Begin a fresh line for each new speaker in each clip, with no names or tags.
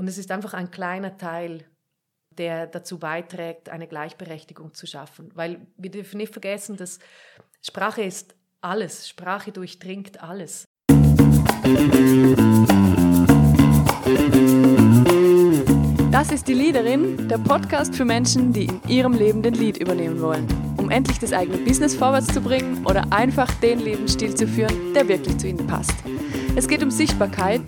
Und es ist einfach ein kleiner Teil, der dazu beiträgt, eine Gleichberechtigung zu schaffen. Weil wir dürfen nicht vergessen, dass Sprache ist alles. Sprache durchdringt alles.
Das ist die Liederin, der Podcast für Menschen, die in ihrem Leben den Lied übernehmen wollen, um endlich das eigene Business vorwärts zu bringen oder einfach den Lebensstil zu führen, der wirklich zu ihnen passt. Es geht um Sichtbarkeit,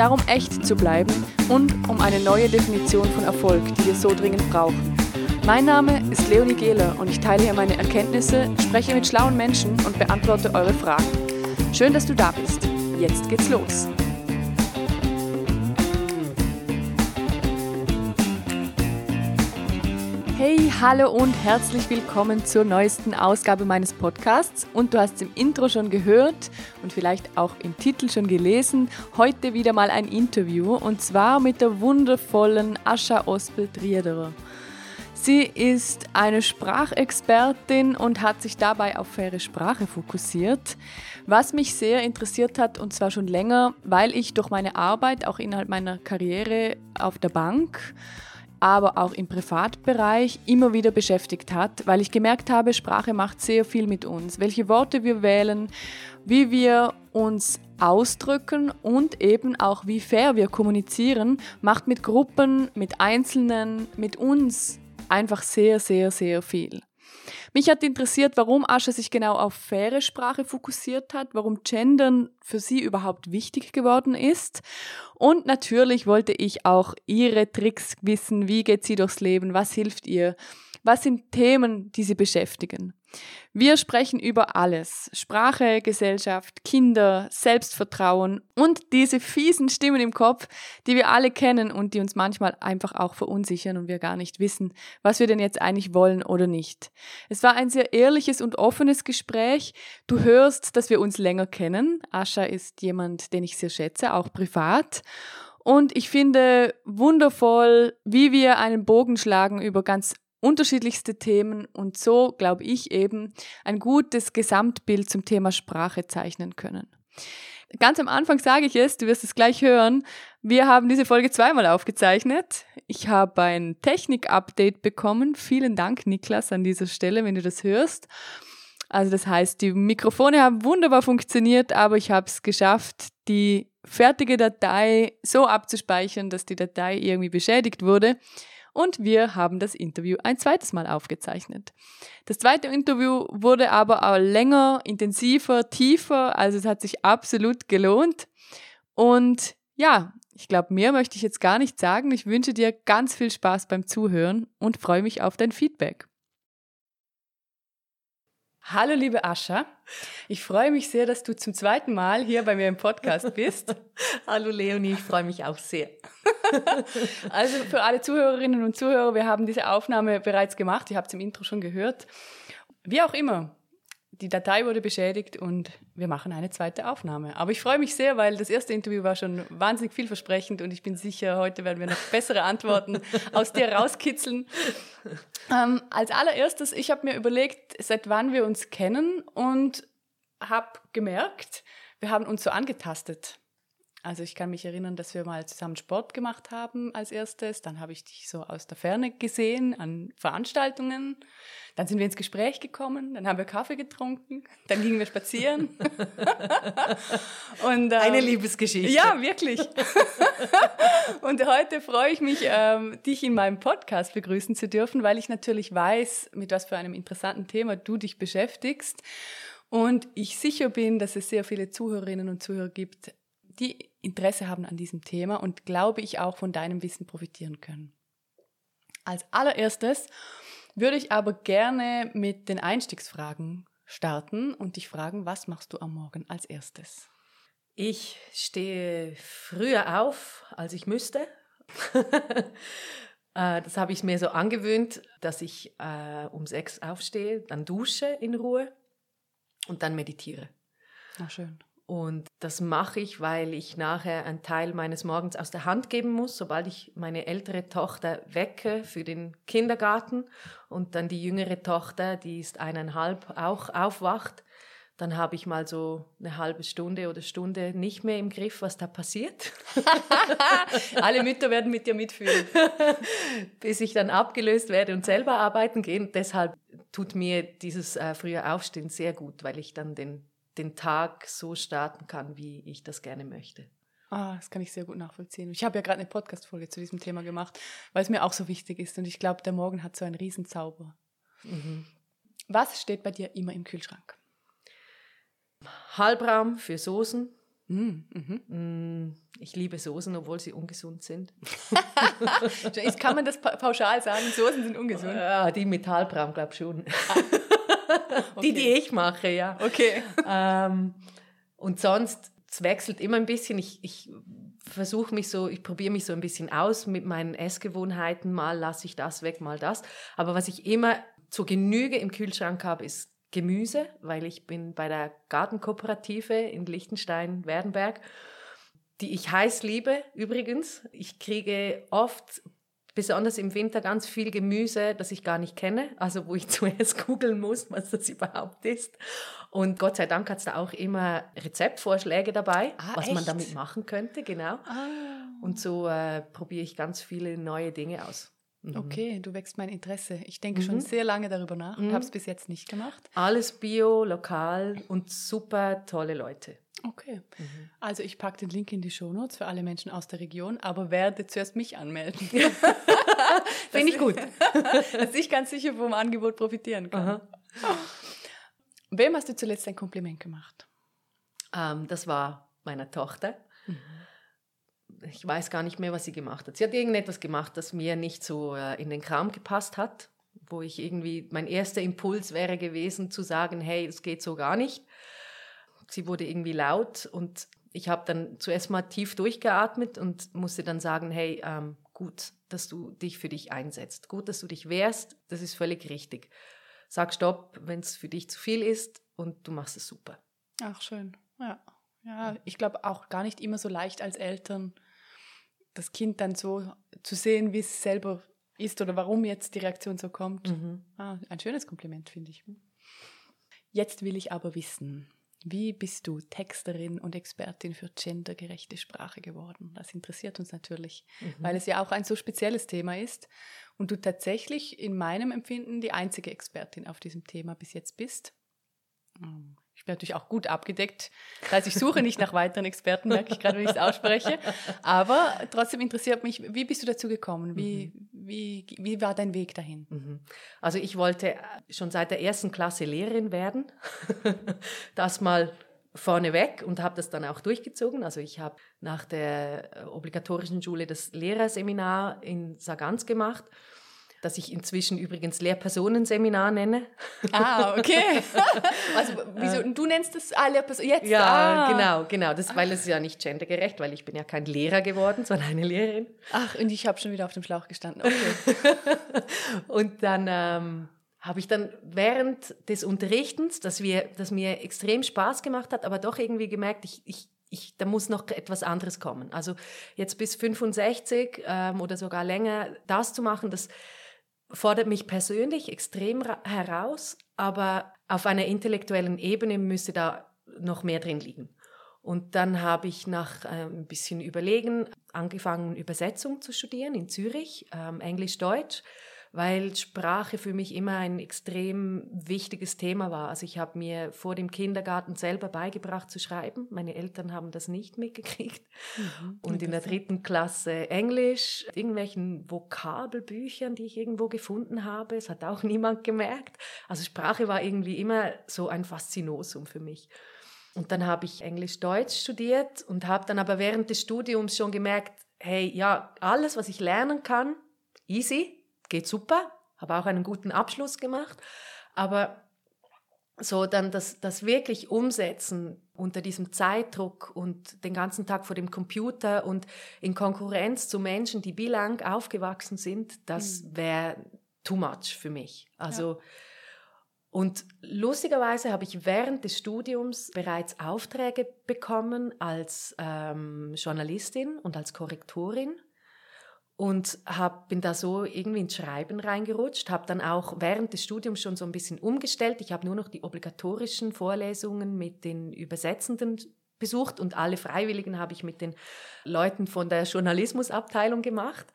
darum echt zu bleiben und um eine neue Definition von Erfolg, die wir so dringend brauchen. Mein Name ist Leonie Gehler und ich teile hier meine Erkenntnisse, spreche mit schlauen Menschen und beantworte eure Fragen. Schön, dass du da bist. Jetzt geht's los. Hey, hallo und herzlich willkommen zur neuesten Ausgabe meines Podcasts. Und du hast im Intro schon gehört und vielleicht auch im Titel schon gelesen. Heute wieder mal ein Interview und zwar mit der wundervollen Ascha Ospel-Triederer. Sie ist eine Sprachexpertin und hat sich dabei auf faire Sprache fokussiert, was mich sehr interessiert hat und zwar schon länger, weil ich durch meine Arbeit auch innerhalb meiner Karriere auf der Bank aber auch im Privatbereich immer wieder beschäftigt hat, weil ich gemerkt habe, Sprache macht sehr viel mit uns. Welche Worte wir wählen, wie wir uns ausdrücken und eben auch wie fair wir kommunizieren, macht mit Gruppen, mit Einzelnen, mit uns einfach sehr, sehr, sehr viel. Mich hat interessiert, warum Ascha sich genau auf faire Sprache fokussiert hat, warum Gendern für sie überhaupt wichtig geworden ist. Und natürlich wollte ich auch ihre Tricks wissen, wie geht sie durchs Leben, was hilft ihr, was sind Themen, die sie beschäftigen. Wir sprechen über alles. Sprache, Gesellschaft, Kinder, Selbstvertrauen und diese fiesen Stimmen im Kopf, die wir alle kennen und die uns manchmal einfach auch verunsichern und wir gar nicht wissen, was wir denn jetzt eigentlich wollen oder nicht. Es war ein sehr ehrliches und offenes Gespräch. Du hörst, dass wir uns länger kennen. Ascha ist jemand, den ich sehr schätze, auch privat. Und ich finde wundervoll, wie wir einen Bogen schlagen über ganz unterschiedlichste Themen und so, glaube ich, eben ein gutes Gesamtbild zum Thema Sprache zeichnen können. Ganz am Anfang sage ich es, du wirst es gleich hören, wir haben diese Folge zweimal aufgezeichnet. Ich habe ein Technik-Update bekommen. Vielen Dank, Niklas, an dieser Stelle, wenn du das hörst. Also das heißt, die Mikrofone haben wunderbar funktioniert, aber ich habe es geschafft, die fertige Datei so abzuspeichern, dass die Datei irgendwie beschädigt wurde und wir haben das Interview ein zweites Mal aufgezeichnet. Das zweite Interview wurde aber auch länger, intensiver, tiefer, also es hat sich absolut gelohnt. Und ja, ich glaube, mehr möchte ich jetzt gar nicht sagen. Ich wünsche dir ganz viel Spaß beim Zuhören und freue mich auf dein Feedback. Hallo liebe Ascha, ich freue mich sehr, dass du zum zweiten Mal hier bei mir im Podcast bist.
Hallo Leonie, ich freue mich auch sehr.
also für alle Zuhörerinnen und Zuhörer, wir haben diese Aufnahme bereits gemacht, ihr habt es im Intro schon gehört. Wie auch immer, die Datei wurde beschädigt und wir machen eine zweite Aufnahme. Aber ich freue mich sehr, weil das erste Interview war schon wahnsinnig vielversprechend und ich bin sicher, heute werden wir noch bessere Antworten aus dir rauskitzeln. Ähm, als allererstes, ich habe mir überlegt, seit wann wir uns kennen und habe gemerkt, wir haben uns so angetastet. Also ich kann mich erinnern, dass wir mal zusammen Sport gemacht haben als erstes. Dann habe ich dich so aus der Ferne gesehen an Veranstaltungen. Dann sind wir ins Gespräch gekommen. Dann haben wir Kaffee getrunken. Dann gingen wir spazieren.
Und, ähm, Eine Liebesgeschichte.
Ja, wirklich. Und heute freue ich mich, ähm, dich in meinem Podcast begrüßen zu dürfen, weil ich natürlich weiß, mit was für einem interessanten Thema du dich beschäftigst. Und ich sicher bin, dass es sehr viele Zuhörerinnen und Zuhörer gibt, die Interesse haben an diesem Thema und glaube ich auch von deinem Wissen profitieren können. Als allererstes würde ich aber gerne mit den Einstiegsfragen starten und dich fragen, was machst du am Morgen als erstes?
Ich stehe früher auf, als ich müsste. Äh, das habe ich mir so angewöhnt, dass ich äh, um sechs aufstehe, dann dusche in Ruhe und dann meditiere.
Ach, schön.
Und das mache ich, weil ich nachher einen Teil meines Morgens aus der Hand geben muss, sobald ich meine ältere Tochter wecke für den Kindergarten und dann die jüngere Tochter, die ist eineinhalb, auch aufwacht. dann habe ich mal so eine halbe Stunde oder Stunde nicht mehr im Griff, was da passiert.
Alle Mütter werden mit dir mitfühlen.
Bis ich dann abgelöst werde und selber arbeiten gehe. Und deshalb tut mir dieses äh, frühe Aufstehen sehr gut, weil ich dann den, den Tag so starten kann, wie ich das gerne möchte.
Ah, das kann ich sehr gut nachvollziehen. Ich habe ja gerade eine Podcast-Folge zu diesem Thema gemacht, weil es mir auch so wichtig ist. Und ich glaube, der Morgen hat so einen Riesenzauber. Mhm. Was steht bei dir immer im Kühlschrank?
Halbraum für Soßen. Mm, mhm. Ich liebe Soßen, obwohl sie ungesund sind.
kann man das pauschal sagen? Soßen sind ungesund?
Ja, die mit Halbraum, glaube ich schon. Okay. Die, die ich mache, ja.
Okay.
Ähm, und sonst, es wechselt immer ein bisschen. Ich, ich versuche mich so, ich probiere mich so ein bisschen aus mit meinen Essgewohnheiten. Mal lasse ich das weg, mal das. Aber was ich immer zur Genüge im Kühlschrank habe, ist Gemüse, weil ich bin bei der Gartenkooperative in Liechtenstein-Werdenberg, die ich heiß liebe übrigens. Ich kriege oft, besonders im Winter, ganz viel Gemüse, das ich gar nicht kenne, also wo ich zuerst googeln muss, was das überhaupt ist. Und Gott sei Dank hat es da auch immer Rezeptvorschläge dabei, ah, was echt? man damit machen könnte, genau. Ah. Und so äh, probiere ich ganz viele neue Dinge aus.
Mhm. Okay, du wächst mein Interesse. Ich denke mhm. schon sehr lange darüber nach und mhm. habe es bis jetzt nicht gemacht.
Alles bio, lokal und super tolle Leute.
Okay, mhm. also ich packe den Link in die Shownotes für alle Menschen aus der Region, aber werde zuerst mich anmelden.
Finde ich gut.
dass ich ganz sicher vom Angebot profitieren kann. Wem hast du zuletzt ein Kompliment gemacht?
Ähm, das war meiner Tochter. Mhm ich weiß gar nicht mehr, was sie gemacht hat. Sie hat irgendetwas gemacht, das mir nicht so äh, in den Kram gepasst hat, wo ich irgendwie, mein erster Impuls wäre gewesen zu sagen, hey, das geht so gar nicht. Sie wurde irgendwie laut und ich habe dann zuerst mal tief durchgeatmet und musste dann sagen, hey, ähm, gut, dass du dich für dich einsetzt. Gut, dass du dich wehrst, das ist völlig richtig. Sag Stopp, wenn es für dich zu viel ist und du machst es super.
Ach, schön. Ja. Ja, ich glaube auch gar nicht immer so leicht als Eltern das Kind dann so zu sehen, wie es selber ist oder warum jetzt die Reaktion so kommt. Mhm. Ah, ein schönes Kompliment, finde ich. Jetzt will ich aber wissen, wie bist du Texterin und Expertin für gendergerechte Sprache geworden? Das interessiert uns natürlich, mhm. weil es ja auch ein so spezielles Thema ist und du tatsächlich in meinem Empfinden die einzige Expertin auf diesem Thema bis jetzt bist. Ich bin natürlich auch gut abgedeckt. Das heißt, ich suche nicht nach weiteren Experten, merke ich gerade, wenn ich es ausspreche. Aber trotzdem interessiert mich, wie bist du dazu gekommen? Wie, mhm. wie, wie war dein Weg dahin?
Mhm. Also ich wollte schon seit der ersten Klasse Lehrerin werden. das mal vorneweg und habe das dann auch durchgezogen. Also ich habe nach der äh, obligatorischen Schule das Lehrerseminar in Sargans gemacht das ich inzwischen übrigens Lehrpersonenseminar nenne.
Ah, okay. also, wieso, du nennst das ah, Lehrperson jetzt?
Ja, ah. genau, genau. Das, weil es ja nicht gendergerecht, weil ich bin ja kein Lehrer geworden, sondern eine Lehrerin.
Ach, und ich habe schon wieder auf dem Schlauch gestanden. Okay.
und dann ähm, habe ich dann während des Unterrichtens, das, wir, das mir extrem Spaß gemacht hat, aber doch irgendwie gemerkt, ich, ich ich, da muss noch etwas anderes kommen. Also jetzt bis 65 ähm, oder sogar länger das zu machen, das, fordert mich persönlich extrem heraus, aber auf einer intellektuellen Ebene müsste da noch mehr drin liegen. Und dann habe ich nach äh, ein bisschen Überlegen angefangen, Übersetzung zu studieren in Zürich, ähm, Englisch-Deutsch weil Sprache für mich immer ein extrem wichtiges Thema war. Also ich habe mir vor dem Kindergarten selber beigebracht zu schreiben. Meine Eltern haben das nicht mitgekriegt. Mhm, und in der dritten Klasse Englisch, irgendwelchen Vokabelbüchern, die ich irgendwo gefunden habe. Es hat auch niemand gemerkt. Also Sprache war irgendwie immer so ein Faszinosum für mich. Und dann habe ich Englisch-Deutsch studiert und habe dann aber während des Studiums schon gemerkt, hey, ja, alles, was ich lernen kann, easy, geht super, habe auch einen guten Abschluss gemacht, aber so dann das, das wirklich umsetzen unter diesem Zeitdruck und den ganzen Tag vor dem Computer und in Konkurrenz zu Menschen, die bilang aufgewachsen sind, das mhm. wäre too much für mich. Also ja. Und lustigerweise habe ich während des Studiums bereits Aufträge bekommen als ähm, Journalistin und als Korrektorin und hab, bin da so irgendwie ins Schreiben reingerutscht, habe dann auch während des Studiums schon so ein bisschen umgestellt. Ich habe nur noch die obligatorischen Vorlesungen mit den Übersetzenden besucht und alle Freiwilligen habe ich mit den Leuten von der Journalismusabteilung gemacht.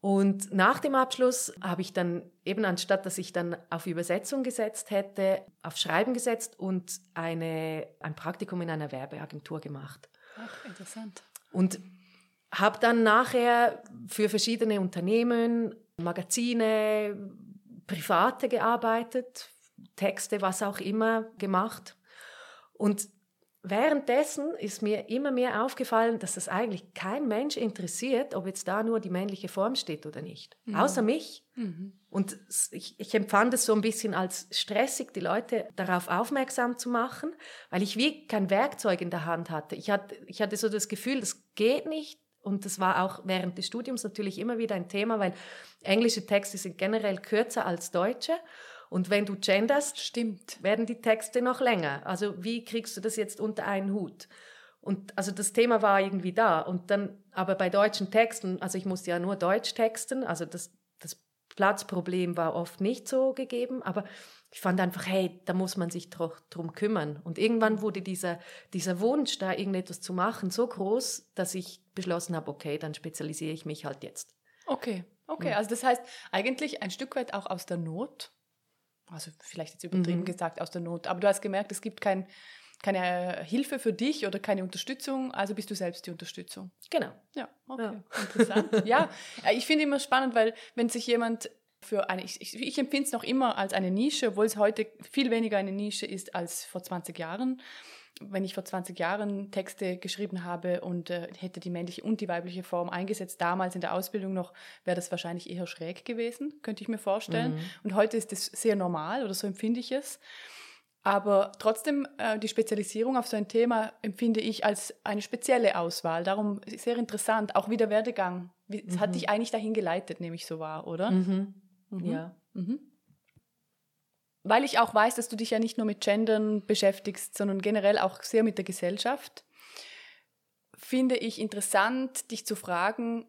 Und nach dem Abschluss habe ich dann eben anstatt, dass ich dann auf Übersetzung gesetzt hätte, auf Schreiben gesetzt und eine, ein Praktikum in einer Werbeagentur gemacht.
Ach, interessant.
Und habe dann nachher für verschiedene Unternehmen, Magazine, Private gearbeitet, Texte, was auch immer gemacht. Und währenddessen ist mir immer mehr aufgefallen, dass das eigentlich kein Mensch interessiert, ob jetzt da nur die männliche Form steht oder nicht. Mhm. Außer mich. Mhm. Und ich, ich empfand es so ein bisschen als stressig, die Leute darauf aufmerksam zu machen, weil ich wie kein Werkzeug in der Hand hatte. Ich hatte, ich hatte so das Gefühl, das geht nicht, und das war auch während des Studiums natürlich immer wieder ein Thema, weil englische Texte sind generell kürzer als deutsche. Und wenn du genderst,
Stimmt.
werden die Texte noch länger. Also wie kriegst du das jetzt unter einen Hut? Und also das Thema war irgendwie da. Und dann, aber bei deutschen Texten, also ich musste ja nur Deutsch texten, also das, das Platzproblem war oft nicht so gegeben, aber ich fand einfach, hey, da muss man sich doch drum kümmern. Und irgendwann wurde dieser, dieser Wunsch, da irgendetwas zu machen, so groß, dass ich beschlossen habe, okay, dann spezialisiere ich mich halt jetzt.
Okay, okay. Ja. Also das heißt eigentlich ein Stück weit auch aus der Not. Also vielleicht jetzt übertrieben mhm. gesagt aus der Not. Aber du hast gemerkt, es gibt kein, keine Hilfe für dich oder keine Unterstützung, also bist du selbst die Unterstützung.
Genau.
Ja, okay. Ja. Interessant. ja, ich finde immer spannend, weil wenn sich jemand für eine, ich, ich, ich empfinde es noch immer als eine Nische, obwohl es heute viel weniger eine Nische ist als vor 20 Jahren. Wenn ich vor 20 Jahren Texte geschrieben habe und äh, hätte die männliche und die weibliche Form eingesetzt, damals in der Ausbildung noch, wäre das wahrscheinlich eher schräg gewesen, könnte ich mir vorstellen. Mhm. Und heute ist es sehr normal oder so empfinde ich es. Aber trotzdem, äh, die Spezialisierung auf so ein Thema empfinde ich als eine spezielle Auswahl. Darum sehr interessant, auch wie der Werdegang. Es mhm. hat dich eigentlich dahin geleitet, nehme ich so wahr, oder?
Mhm. Mhm. Ja. Mhm.
Weil ich auch weiß, dass du dich ja nicht nur mit Gendern beschäftigst, sondern generell auch sehr mit der Gesellschaft, finde ich interessant, dich zu fragen,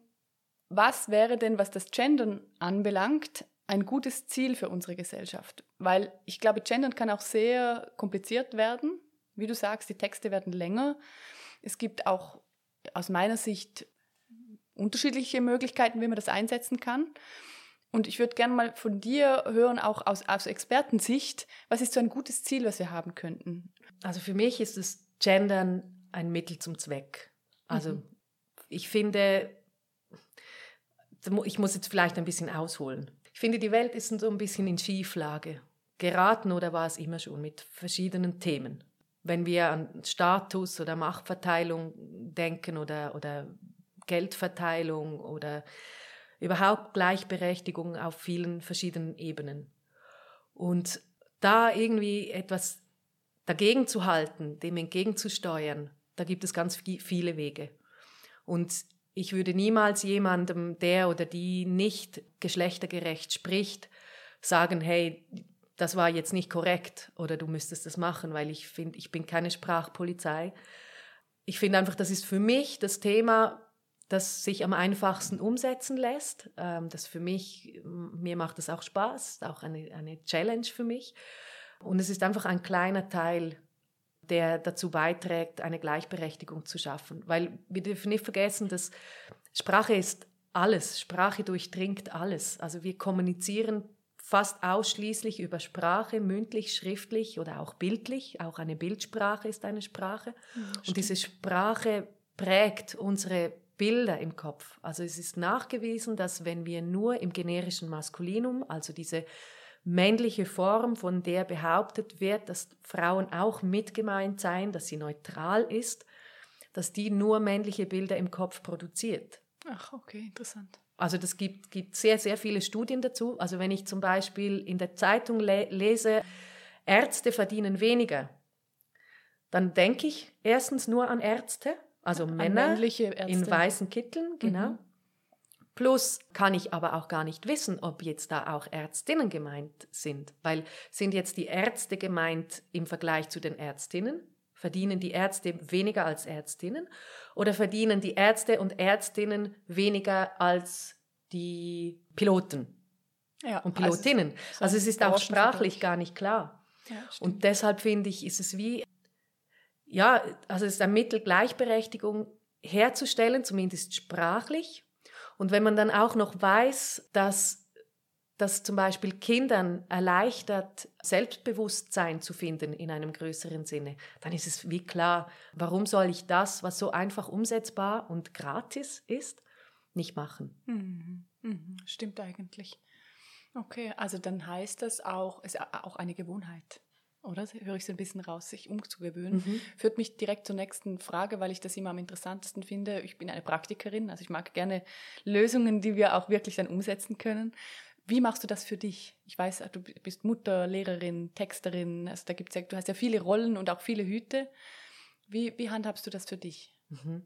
was wäre denn, was das Gendern anbelangt, ein gutes Ziel für unsere Gesellschaft? Weil ich glaube, Gendern kann auch sehr kompliziert werden. Wie du sagst, die Texte werden länger. Es gibt auch aus meiner Sicht unterschiedliche Möglichkeiten, wie man das einsetzen kann. Und ich würde gerne mal von dir hören, auch aus, aus Expertensicht, was ist so ein gutes Ziel, was wir haben könnten?
Also für mich ist das Gendern ein Mittel zum Zweck. Also mhm. ich finde, ich muss jetzt vielleicht ein bisschen ausholen. Ich finde, die Welt ist so ein bisschen in Schieflage geraten oder war es immer schon mit verschiedenen Themen. Wenn wir an Status oder Machtverteilung denken oder, oder Geldverteilung oder überhaupt Gleichberechtigung auf vielen verschiedenen Ebenen. Und da irgendwie etwas dagegen zu halten, dem entgegenzusteuern, da gibt es ganz viele Wege. Und ich würde niemals jemandem, der oder die nicht geschlechtergerecht spricht, sagen, hey, das war jetzt nicht korrekt oder du müsstest das machen, weil ich finde, ich bin keine Sprachpolizei. Ich finde einfach, das ist für mich das Thema, das sich am einfachsten umsetzen lässt. Ähm, das für mich, mir macht das auch Spaß, auch eine, eine Challenge für mich. Und es ist einfach ein kleiner Teil, der dazu beiträgt, eine Gleichberechtigung zu schaffen. Weil wir dürfen nicht vergessen, dass Sprache ist alles. Sprache durchdringt alles. Also wir kommunizieren fast ausschließlich über Sprache, mündlich, schriftlich oder auch bildlich. Auch eine Bildsprache ist eine Sprache. Ja, und diese Sprache prägt unsere Bilder im Kopf. Also es ist nachgewiesen, dass wenn wir nur im generischen Maskulinum, also diese männliche Form, von der behauptet wird, dass Frauen auch mitgemeint seien, dass sie neutral ist, dass die nur männliche Bilder im Kopf produziert.
Ach, okay, interessant.
Also das gibt, gibt sehr, sehr viele Studien dazu. Also wenn ich zum Beispiel in der Zeitung le lese, Ärzte verdienen weniger, dann denke ich erstens nur an Ärzte also Männer in weißen Kitteln, genau. Mhm. Plus kann ich aber auch gar nicht wissen, ob jetzt da auch Ärztinnen gemeint sind, weil sind jetzt die Ärzte gemeint im Vergleich zu den Ärztinnen? verdienen die Ärzte weniger als Ärztinnen oder verdienen die Ärzte und Ärztinnen weniger als die Piloten ja, und also Pilotinnen. Also, also es ist auch sprachlich gar nicht klar. Ja, und deshalb finde ich, ist es wie, ja, also es ist ein Mittel, Gleichberechtigung herzustellen, zumindest sprachlich. Und wenn man dann auch noch weiß, dass das zum Beispiel Kindern erleichtert, Selbstbewusstsein zu finden in einem größeren Sinne, dann ist es wie klar, warum soll ich das, was so einfach umsetzbar und gratis ist, nicht machen.
Mhm. Mhm. Stimmt eigentlich. Okay, also dann heißt das auch, ist auch eine Gewohnheit. Oder höre ich so ein bisschen raus, sich umzugewöhnen. Mhm. Führt mich direkt zur nächsten Frage, weil ich das immer am interessantesten finde. Ich bin eine Praktikerin, also ich mag gerne Lösungen, die wir auch wirklich dann umsetzen können. Wie machst du das für dich? Ich weiß, du bist Mutter, Lehrerin, Texterin, also da gibt's ja, du hast ja viele Rollen und auch viele Hüte. Wie, wie handhabst du das für dich?
Mhm.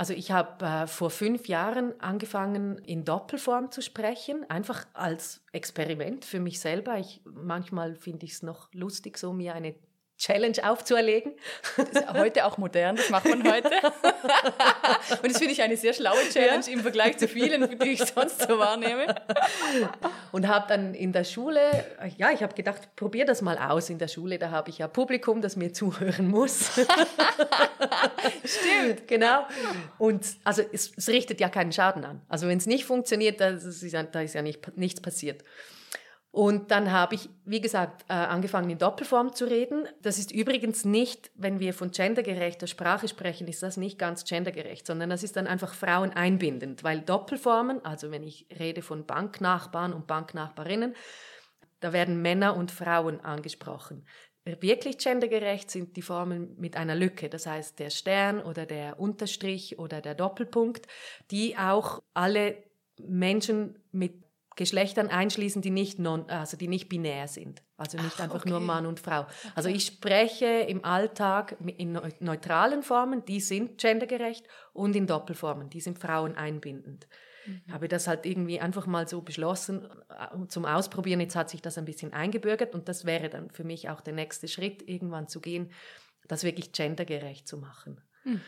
Also ich habe äh, vor fünf Jahren angefangen, in Doppelform zu sprechen, einfach als Experiment für mich selber. Ich, manchmal finde ich es noch lustig, so mir eine Challenge aufzuerlegen.
Das ist heute auch modern, das macht man heute. Und das finde ich eine sehr schlaue Challenge ja. im Vergleich zu vielen, die ich sonst so wahrnehme.
Und habe dann in der Schule, ja, ich habe gedacht, probier das mal aus in der Schule, da habe ich ja Publikum, das mir zuhören muss.
Stimmt.
Genau. Und also es, es, richtet ja keinen Schaden an. Also wenn es nicht funktioniert, da ist ja, da ist ja nicht, nichts passiert. Und dann habe ich, wie gesagt, äh, angefangen in Doppelform zu reden. Das ist übrigens nicht, wenn wir von gendergerechter Sprache sprechen, ist das nicht ganz gendergerecht, sondern das ist dann einfach Frauen einbindend, weil Doppelformen, also wenn ich rede von Banknachbarn und Banknachbarinnen, da werden Männer und Frauen angesprochen. Wirklich gendergerecht sind die Formen mit einer Lücke, das heißt der Stern oder der Unterstrich oder der Doppelpunkt, die auch alle Menschen mit Geschlechtern einschließen, die nicht, non, also die nicht binär sind. Also nicht Ach, einfach okay. nur Mann und Frau. Also ich spreche im Alltag in neutralen Formen, die sind gendergerecht, und in Doppelformen, die sind Frauen einbindend. Mhm. Habe das halt irgendwie einfach mal so beschlossen äh, zum Ausprobieren. Jetzt hat sich das ein bisschen eingebürgert und das wäre dann für mich auch der nächste Schritt, irgendwann zu gehen, das wirklich gendergerecht zu machen. Mhm.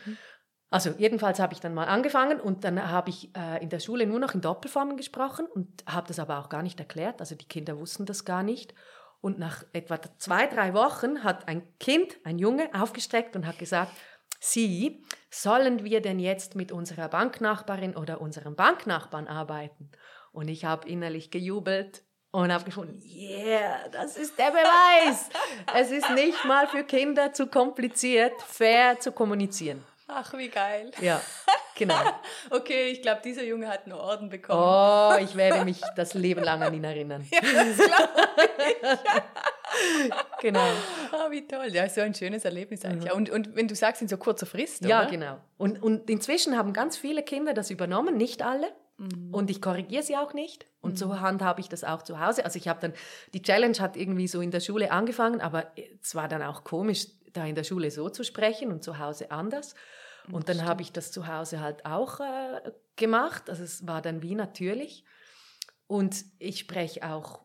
Also jedenfalls habe ich dann mal angefangen und dann habe ich äh, in der Schule nur noch in Doppelformen gesprochen und habe das aber auch gar nicht erklärt. Also die Kinder wussten das gar nicht. Und nach etwa zwei, drei Wochen hat ein Kind, ein Junge, aufgestreckt und hat gesagt, Sie, sollen wir denn jetzt mit unserer Banknachbarin oder unserem Banknachbarn arbeiten? Und ich habe innerlich gejubelt und habe gefunden, yeah, das ist der Beweis. es ist nicht mal für Kinder zu kompliziert, fair zu kommunizieren.
Ach, wie geil.
Ja, genau.
okay, ich glaube, dieser Junge hat einen Orden bekommen.
Oh, ich werde mich das Leben lang an ihn erinnern.
ja, das glaube genau. Oh, wie toll. Ja, so ein schönes Erlebnis eigentlich. Mhm. Und, und wenn du sagst, in so kurzer Frist,
Ja,
oder?
genau. Und, und inzwischen haben ganz viele Kinder das übernommen, nicht alle. Mhm. Und ich korrigiere sie auch nicht. Und mhm. so handhabe ich das auch zu Hause. Also ich habe dann, die Challenge hat irgendwie so in der Schule angefangen, aber es war dann auch komisch, da in der Schule so zu sprechen und zu Hause anders. Und dann habe ich das zu Hause halt auch äh, gemacht. Also es war dann wie natürlich. Und ich spreche auch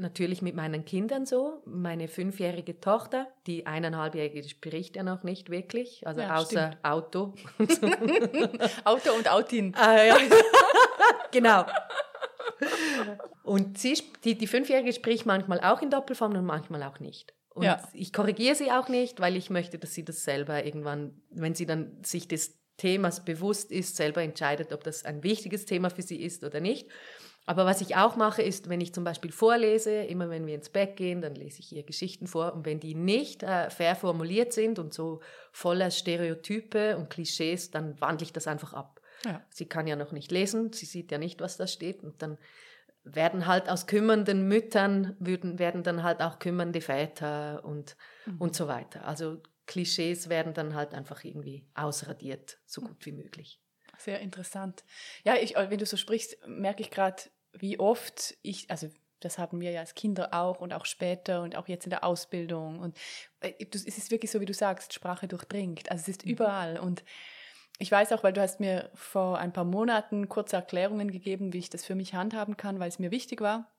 natürlich mit meinen Kindern so. Meine fünfjährige Tochter, die eineinhalbjährige, spricht ja noch nicht wirklich, also ja, außer stimmt. Auto.
Auto und Autin.
Ah, ja. genau. Und sie, die, die Fünfjährige spricht manchmal auch in Doppelform und manchmal auch nicht. Und ja. ich korrigiere sie auch nicht, weil ich möchte, dass sie das selber irgendwann, wenn sie dann sich des Themas bewusst ist, selber entscheidet, ob das ein wichtiges Thema für sie ist oder nicht. Aber was ich auch mache, ist, wenn ich zum Beispiel vorlese, immer wenn wir ins Bett gehen, dann lese ich ihr Geschichten vor. Und wenn die nicht äh, fair formuliert sind und so voller Stereotype und Klischees, dann wandle ich das einfach ab. Ja. Sie kann ja noch nicht lesen, sie sieht ja nicht, was da steht. Und dann werden halt aus kümmernden Müttern, würden, werden dann halt auch kümmernde Väter und, mhm. und so weiter. Also Klischees werden dann halt einfach irgendwie ausradiert, so gut wie möglich.
Sehr interessant. Ja, ich, wenn du so sprichst, merke ich gerade, wie oft ich, also das haben wir ja als Kinder auch und auch später und auch jetzt in der Ausbildung. Und äh, es ist wirklich so, wie du sagst, Sprache durchdringt. Also es ist mhm. überall. Und ich weiß auch, weil du hast mir vor ein paar Monaten kurze Erklärungen gegeben, wie ich das für mich handhaben kann, weil es mir wichtig war.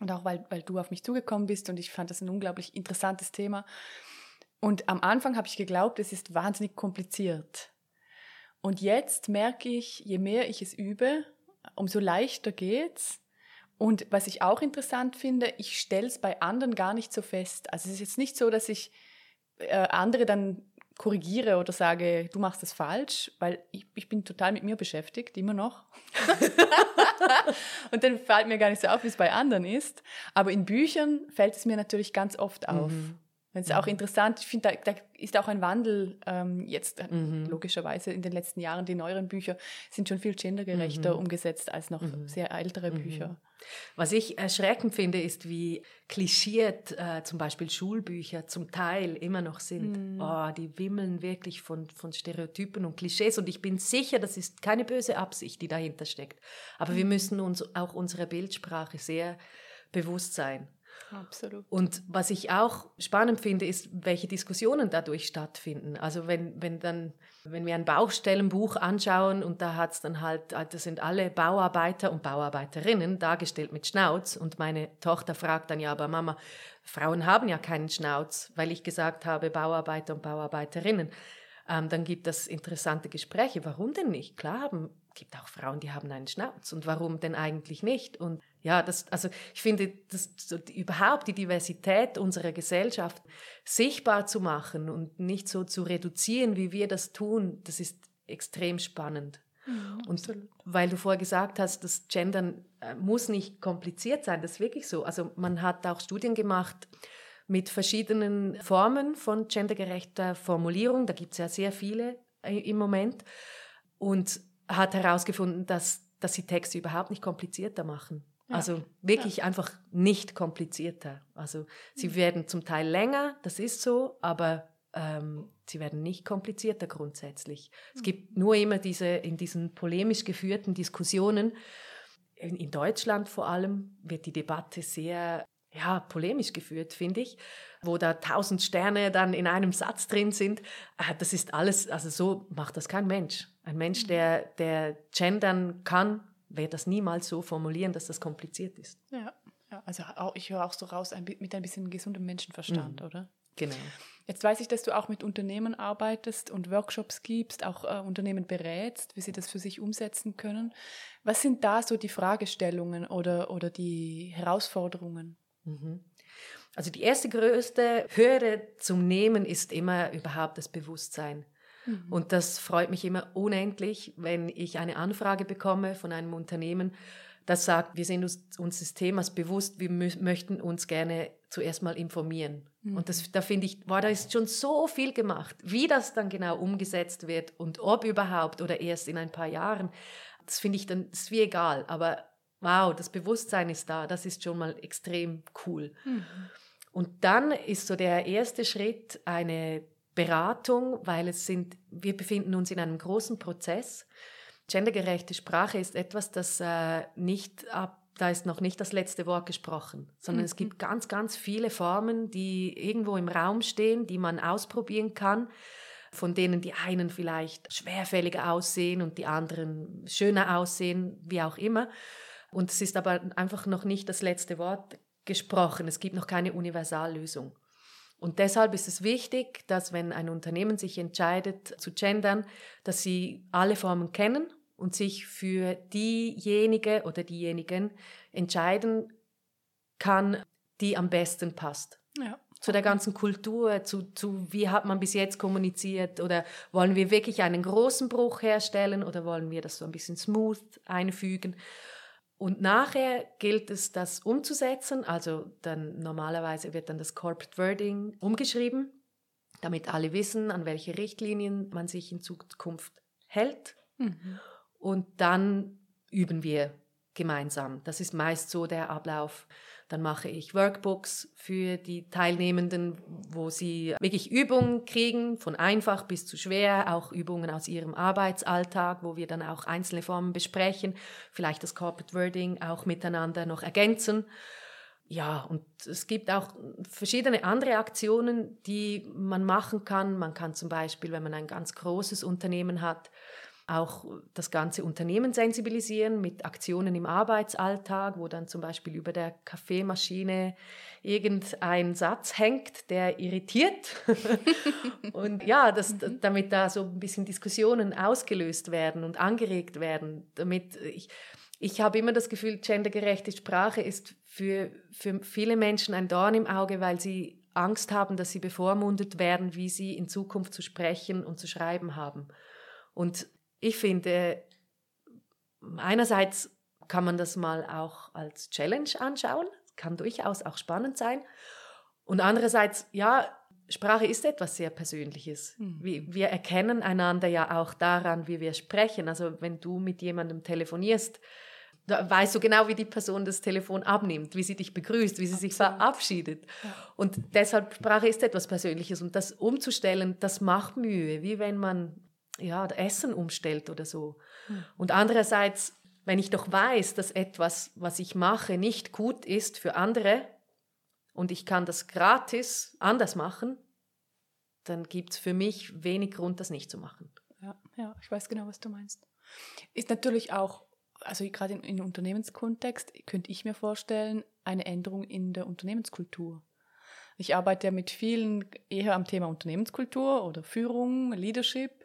Und auch weil, weil du auf mich zugekommen bist und ich fand das ein unglaublich interessantes Thema. Und am Anfang habe ich geglaubt, es ist wahnsinnig kompliziert. Und jetzt merke ich, je mehr ich es übe, umso leichter geht's. Und was ich auch interessant finde, ich stelle es bei anderen gar nicht so fest. Also es ist jetzt nicht so, dass ich äh, andere dann korrigiere oder sage, du machst das falsch, weil ich, ich bin total mit mir beschäftigt, immer noch. und dann fällt mir gar nicht so auf, wie es bei anderen ist. Aber in Büchern fällt es mir natürlich ganz oft auf. Mhm. Das ist auch mhm. interessant. Ich finde, da, da, ist auch ein Wandel ähm, jetzt äh, mhm. logischerweise in den letzten Jahren. Die neueren Bücher sind schon viel gendergerechter mhm. umgesetzt als noch mhm. sehr ältere mhm. Bücher.
Was ich erschreckend finde, ist, wie klischiert äh, zum Beispiel Schulbücher zum Teil immer noch sind. Mhm. Oh, die wimmeln wirklich von, von Stereotypen und Klischees. Und ich bin sicher, das ist keine böse Absicht, die dahinter steckt. Aber wir müssen uns auch unserer Bildsprache sehr bewusst sein.
Absolut.
Und was ich auch spannend finde, ist, welche Diskussionen dadurch stattfinden. Also wenn, wenn dann, wenn wir ein Baustellenbuch anschauen und da hat dann halt, ah, das sind alle Bauarbeiter und Bauarbeiterinnen dargestellt mit Schnauz und meine Tochter fragt dann ja, aber Mama, Frauen haben ja keinen Schnauz, weil ich gesagt habe Bauarbeiter und Bauarbeiterinnen. Ähm, dann gibt es interessante Gespräche. Warum denn nicht? Klar haben gibt auch Frauen, die haben einen Schnauz und warum denn eigentlich nicht? Und ja, das, also ich finde, das, so die, überhaupt die Diversität unserer Gesellschaft sichtbar zu machen und nicht so zu reduzieren, wie wir das tun, das ist extrem spannend.
Ja, und absolut.
weil du vorher gesagt hast, das Gendern äh, muss nicht kompliziert sein, das ist wirklich so. Also man hat auch Studien gemacht mit verschiedenen Formen von gendergerechter Formulierung, da gibt es ja sehr viele äh, im Moment. Und hat herausgefunden, dass, dass sie Texte überhaupt nicht komplizierter machen. Ja. Also wirklich ja. einfach nicht komplizierter. Also sie mhm. werden zum Teil länger, das ist so, aber ähm, sie werden nicht komplizierter grundsätzlich. Mhm. Es gibt nur immer diese, in diesen polemisch geführten Diskussionen, in, in Deutschland vor allem, wird die Debatte sehr ja, polemisch geführt, finde ich, wo da tausend Sterne dann in einem Satz drin sind. Äh, das ist alles, also so macht das kein Mensch. Ein Mensch, mhm. der, der gendern kann, wird das niemals so formulieren, dass das kompliziert ist.
Ja, ja also auch, ich höre auch so raus ein, mit ein bisschen gesundem Menschenverstand, mhm. oder?
Genau.
Jetzt weiß ich, dass du auch mit Unternehmen arbeitest und Workshops gibst, auch äh, Unternehmen berätst, wie sie das für sich umsetzen können. Was sind da so die Fragestellungen oder, oder die Herausforderungen?
Mhm. Also die erste größte Hürde zum Nehmen ist immer überhaupt das Bewusstsein. Mhm. Und das freut mich immer unendlich, wenn ich eine Anfrage bekomme von einem Unternehmen, das sagt, wir sind uns, uns des Themas bewusst, wir möchten uns gerne zuerst mal informieren. Mhm. Und das, da finde ich, wow, da ist schon so viel gemacht. Wie das dann genau umgesetzt wird und ob überhaupt oder erst in ein paar Jahren, das finde ich dann, ist wie egal. Aber wow, das Bewusstsein ist da, das ist schon mal extrem cool. Mhm. Und dann ist so der erste Schritt eine Beratung, weil es sind, wir befinden uns in einem großen Prozess. Gendergerechte Sprache ist etwas, das äh, nicht ab da ist noch nicht das letzte Wort gesprochen, sondern mhm. es gibt ganz, ganz viele Formen, die irgendwo im Raum stehen, die man ausprobieren kann, von denen die einen vielleicht schwerfälliger aussehen und die anderen schöner aussehen, wie auch immer. Und es ist aber einfach noch nicht das letzte Wort gesprochen. Es gibt noch keine Universallösung. Und deshalb ist es wichtig, dass wenn ein Unternehmen sich entscheidet zu gendern, dass sie alle Formen kennen und sich für diejenige oder diejenigen entscheiden kann, die am besten passt.
Ja.
Zu der ganzen Kultur, zu, zu wie hat man bis jetzt kommuniziert oder wollen wir wirklich einen großen Bruch herstellen oder wollen wir das so ein bisschen smooth einfügen? Und nachher gilt es, das umzusetzen. Also dann normalerweise wird dann das Corporate Wording umgeschrieben, damit alle wissen, an welche Richtlinien man sich in Zukunft hält. Mhm. Und dann üben wir gemeinsam. Das ist meist so der Ablauf. Dann mache ich Workbooks für die Teilnehmenden, wo sie wirklich Übungen kriegen, von einfach bis zu schwer, auch Übungen aus ihrem Arbeitsalltag, wo wir dann auch einzelne Formen besprechen, vielleicht das Corporate Wording auch miteinander noch ergänzen. Ja, und es gibt auch verschiedene andere Aktionen, die man machen kann. Man kann zum Beispiel, wenn man ein ganz großes Unternehmen hat, auch das ganze Unternehmen sensibilisieren mit Aktionen im Arbeitsalltag, wo dann zum Beispiel über der Kaffeemaschine irgendein Satz hängt, der irritiert. und ja, das, mhm. damit da so ein bisschen Diskussionen ausgelöst werden und angeregt werden. Damit ich, ich habe immer das Gefühl, gendergerechte Sprache ist für, für viele Menschen ein Dorn im Auge, weil sie Angst haben, dass sie bevormundet werden, wie sie in Zukunft zu sprechen und zu schreiben haben. Und ich finde, einerseits kann man das mal auch als Challenge anschauen, kann durchaus auch spannend sein. Und andererseits, ja, Sprache ist etwas sehr Persönliches. Mhm. Wir, wir, erkennen einander ja auch daran, wie wir sprechen. Also wenn du mit jemandem telefonierst, da weißt du genau, wie die Person das Telefon abnimmt, wie sie dich begrüßt, wie sie Absolut. sich verabschiedet. Und deshalb, Sprache ist etwas Persönliches. Und das umzustellen, das macht Mühe, wie wenn man ja, Essen umstellt oder so. Mhm. Und andererseits, wenn ich doch weiß, dass etwas, was ich mache, nicht gut ist für andere und ich kann das gratis anders machen, dann gibt es für mich wenig Grund, das nicht zu machen.
Ja, ja, ich weiß genau, was du meinst. Ist natürlich auch, also gerade im, im Unternehmenskontext, könnte ich mir vorstellen, eine Änderung in der Unternehmenskultur. Ich arbeite ja mit vielen eher am Thema Unternehmenskultur oder Führung, Leadership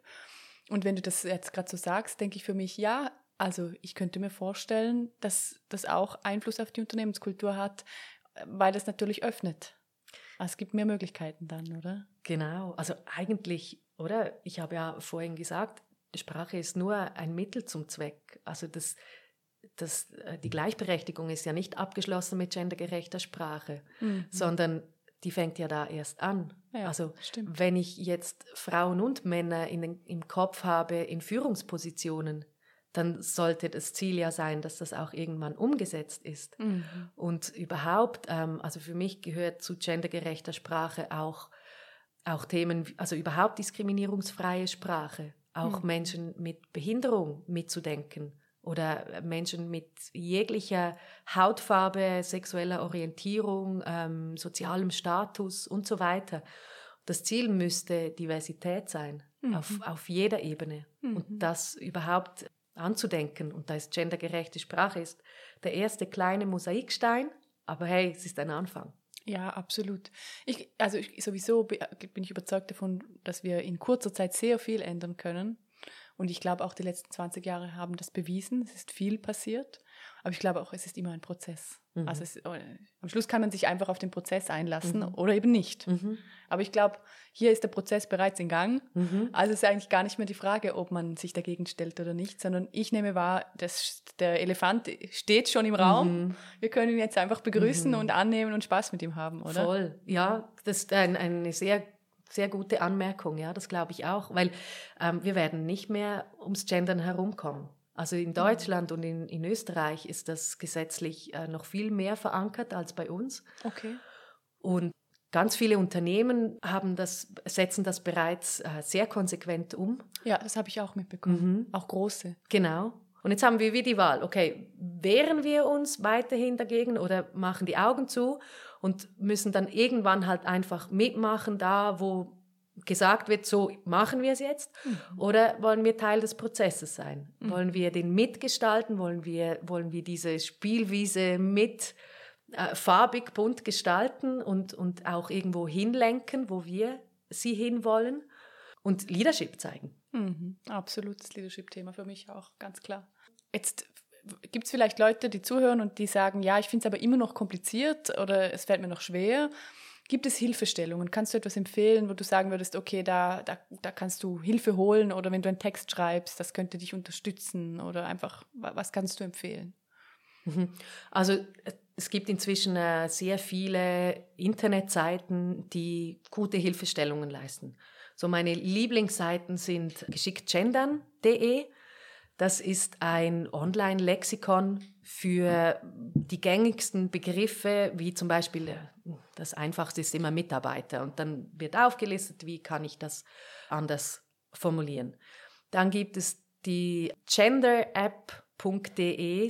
und wenn du das jetzt gerade so sagst, denke ich für mich, ja, also ich könnte mir vorstellen, dass das auch Einfluss auf die Unternehmenskultur hat, weil das natürlich öffnet. Also es gibt mehr Möglichkeiten dann, oder?
Genau, also eigentlich, oder? Ich habe ja vorhin gesagt, Sprache ist nur ein Mittel zum Zweck. Also das, das, äh, die Gleichberechtigung ist ja nicht abgeschlossen mit gendergerechter Sprache, mhm. sondern die fängt ja da erst an. Ja, also stimmt. wenn ich jetzt Frauen und Männer in im Kopf habe in Führungspositionen, dann sollte das Ziel ja sein, dass das auch irgendwann umgesetzt ist. Mhm. Und überhaupt, ähm, also für mich gehört zu gendergerechter Sprache auch, auch Themen, also überhaupt diskriminierungsfreie Sprache, auch mhm. Menschen mit Behinderung mitzudenken oder Menschen mit jeglicher Hautfarbe, sexueller Orientierung, ähm, sozialem Status und so weiter. Das Ziel müsste Diversität sein, mhm. auf, auf jeder Ebene. Mhm. Und das überhaupt anzudenken, und da ist gendergerechte Sprache ist der erste kleine Mosaikstein, aber hey, es ist ein Anfang.
Ja, absolut. Ich, also ich, sowieso bin ich überzeugt davon, dass wir in kurzer Zeit sehr viel ändern können. Und ich glaube auch die letzten 20 Jahre haben das bewiesen. Es ist viel passiert. Aber ich glaube auch, es ist immer ein Prozess. Mhm. Also es, äh, am Schluss kann man sich einfach auf den Prozess einlassen mhm. oder eben nicht. Mhm. Aber ich glaube, hier ist der Prozess bereits in Gang. Mhm. Also es ist eigentlich gar nicht mehr die Frage, ob man sich dagegen stellt oder nicht, sondern ich nehme wahr, dass der Elefant steht schon im Raum. Mhm. Wir können ihn jetzt einfach begrüßen mhm. und annehmen und Spaß mit ihm haben, oder?
Voll. Ja, das ist ein, eine sehr sehr gute Anmerkung, ja, das glaube ich auch, weil ähm, wir werden nicht mehr ums Gendern herumkommen. Also in mhm. Deutschland und in, in Österreich ist das gesetzlich äh, noch viel mehr verankert als bei uns.
Okay.
Und ganz viele Unternehmen haben das, setzen das bereits äh, sehr konsequent um.
Ja, das habe ich auch mitbekommen. Mhm. Auch große.
Genau. Und jetzt haben wir wie die Wahl, okay, wehren wir uns weiterhin dagegen oder machen die Augen zu und müssen dann irgendwann halt einfach mitmachen, da wo gesagt wird, so machen wir es jetzt? Mhm. Oder wollen wir Teil des Prozesses sein? Mhm. Wollen wir den mitgestalten? Wollen wir, wollen wir diese Spielwiese mit äh, farbig, bunt gestalten und, und auch irgendwo hinlenken, wo wir sie hinwollen? Und Leadership zeigen.
Mhm. Absolutes Leadership-Thema für mich auch, ganz klar. Jetzt gibt es vielleicht Leute, die zuhören und die sagen, ja, ich finde es aber immer noch kompliziert oder es fällt mir noch schwer. Gibt es Hilfestellungen? Kannst du etwas empfehlen, wo du sagen würdest, okay, da, da, da kannst du Hilfe holen oder wenn du einen Text schreibst, das könnte dich unterstützen oder einfach, was kannst du empfehlen?
Mhm. Also es gibt inzwischen äh, sehr viele Internetseiten, die gute Hilfestellungen leisten. So meine Lieblingsseiten sind geschicktgendern.de. Das ist ein Online-Lexikon für die gängigsten Begriffe, wie zum Beispiel äh, das einfachste ist immer Mitarbeiter. Und dann wird aufgelistet, wie kann ich das anders formulieren. Dann gibt es die genderapp.de,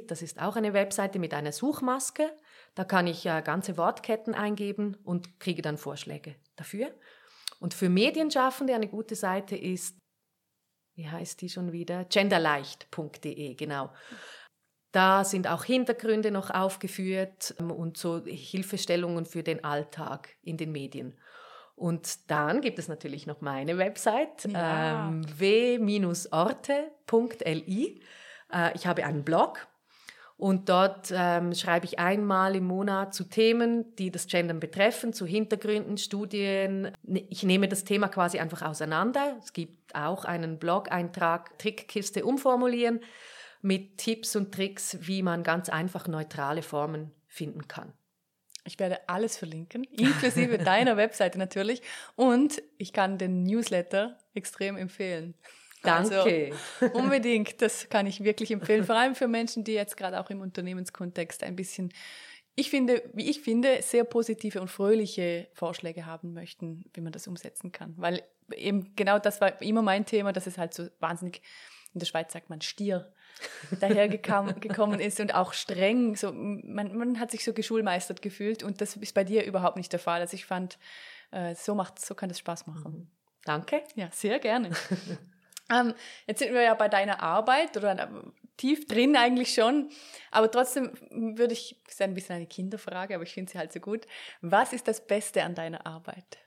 das ist auch eine Webseite mit einer Suchmaske. Da kann ich ganze Wortketten eingeben und kriege dann Vorschläge dafür. Und für Medienschaffende eine gute Seite ist wie heißt die schon wieder? genderleicht.de, genau. Da sind auch Hintergründe noch aufgeführt ähm, und so Hilfestellungen für den Alltag in den Medien. Und dann gibt es natürlich noch meine Website, ja. ähm, w-orte.li. Äh, ich habe einen Blog und dort ähm, schreibe ich einmal im Monat zu Themen, die das Gendern betreffen, zu Hintergründen, Studien. Ne, ich nehme das Thema quasi einfach auseinander. Es gibt auch einen Blog-Eintrag, Trickkiste umformulieren mit Tipps und Tricks, wie man ganz einfach neutrale Formen finden kann.
Ich werde alles verlinken, inklusive deiner Webseite natürlich. Und ich kann den Newsletter extrem empfehlen.
Danke.
Also, unbedingt, das kann ich wirklich empfehlen. Vor allem für Menschen, die jetzt gerade auch im Unternehmenskontext ein bisschen, ich finde, wie ich finde, sehr positive und fröhliche Vorschläge haben möchten, wie man das umsetzen kann. Weil eben genau das war immer mein Thema, dass es halt so wahnsinnig, in der Schweiz sagt man Stier, dahergekommen ist und auch streng. So, man, man hat sich so geschulmeistert gefühlt und das ist bei dir überhaupt nicht der Fall. Also ich fand, äh, so macht, so kann das Spaß machen. Mhm.
Danke.
Ja, sehr gerne. ähm, jetzt sind wir ja bei deiner Arbeit oder äh, tief drin eigentlich schon, aber trotzdem würde ich, das ist ein bisschen eine Kinderfrage, aber ich finde sie halt so gut. Was ist das Beste an deiner Arbeit?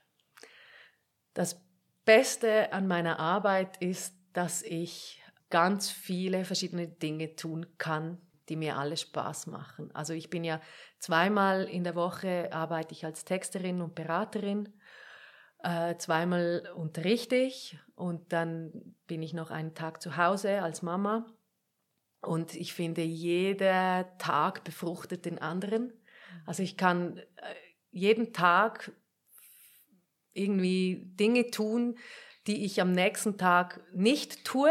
Das Beste an meiner Arbeit ist, dass ich ganz viele verschiedene Dinge tun kann, die mir alle Spaß machen. Also ich bin ja zweimal in der Woche arbeite ich als Texterin und Beraterin, äh, zweimal unterrichte ich und dann bin ich noch einen Tag zu Hause als Mama. Und ich finde, jeder Tag befruchtet den anderen. Also ich kann äh, jeden Tag irgendwie Dinge tun, die ich am nächsten Tag nicht tue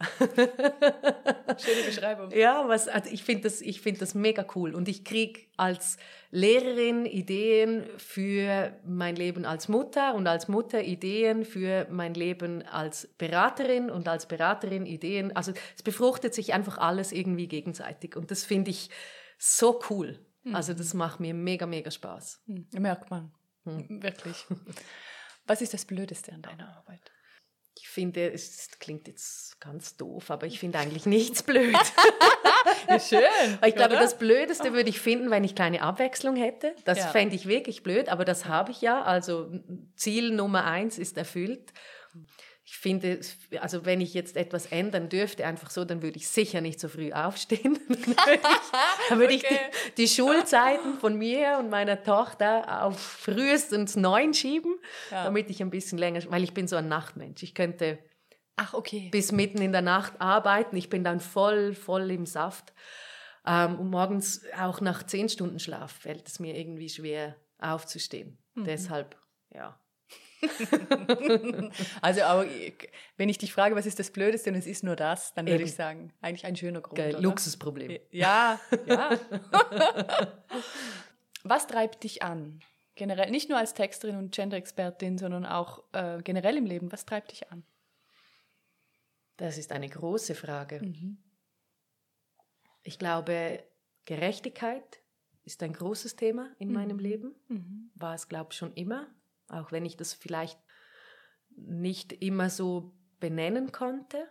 Schöne Beschreibung.
Ja, was, also ich finde das, ich finde das mega cool. Und ich kriege als Lehrerin Ideen für mein Leben als Mutter und als Mutter Ideen für mein Leben als Beraterin und als Beraterin Ideen. Also es befruchtet sich einfach alles irgendwie gegenseitig. Und das finde ich so cool. Mhm. Also das macht mir mega, mega Spaß.
Mhm. Merkt man. Mhm. Wirklich. Was ist das Blödeste an deiner Arbeit?
Ich finde, es klingt jetzt ganz doof, aber ich finde eigentlich nichts blöd.
ja, schön.
ich glaube, oder? das Blödeste würde ich finden, wenn ich kleine Abwechslung hätte. Das ja. fände ich wirklich blöd, aber das habe ich ja. Also Ziel Nummer eins ist erfüllt ich finde, also wenn ich jetzt etwas ändern dürfte, einfach so, dann würde ich sicher nicht so früh aufstehen. dann würde ich, okay. die, die, Schulzeiten von mir und meiner Tochter auf frühestens neun schieben, ja. damit ich ein bisschen länger, weil ich bin so ein Nachtmensch. Ich könnte
Ach, okay.
bis mitten in der Nacht arbeiten. Ich bin dann voll, voll im Saft. Ähm, und morgens auch nach zehn Stunden Schlaf fällt es mir irgendwie schwer aufzustehen. Mhm. Deshalb, ja.
also, aber wenn ich dich frage, was ist das Blödeste und es ist nur das, dann würde ich sagen, eigentlich ein schöner Grund.
Geil, Luxusproblem.
Ja, ja. was treibt dich an? Generell, nicht nur als Texterin und Gender-Expertin, sondern auch äh, generell im Leben. Was treibt dich an?
Das ist eine große Frage. Mhm. Ich glaube, Gerechtigkeit ist ein großes Thema in mhm. meinem Leben. Mhm. War es, glaube ich, schon immer auch wenn ich das vielleicht nicht immer so benennen konnte.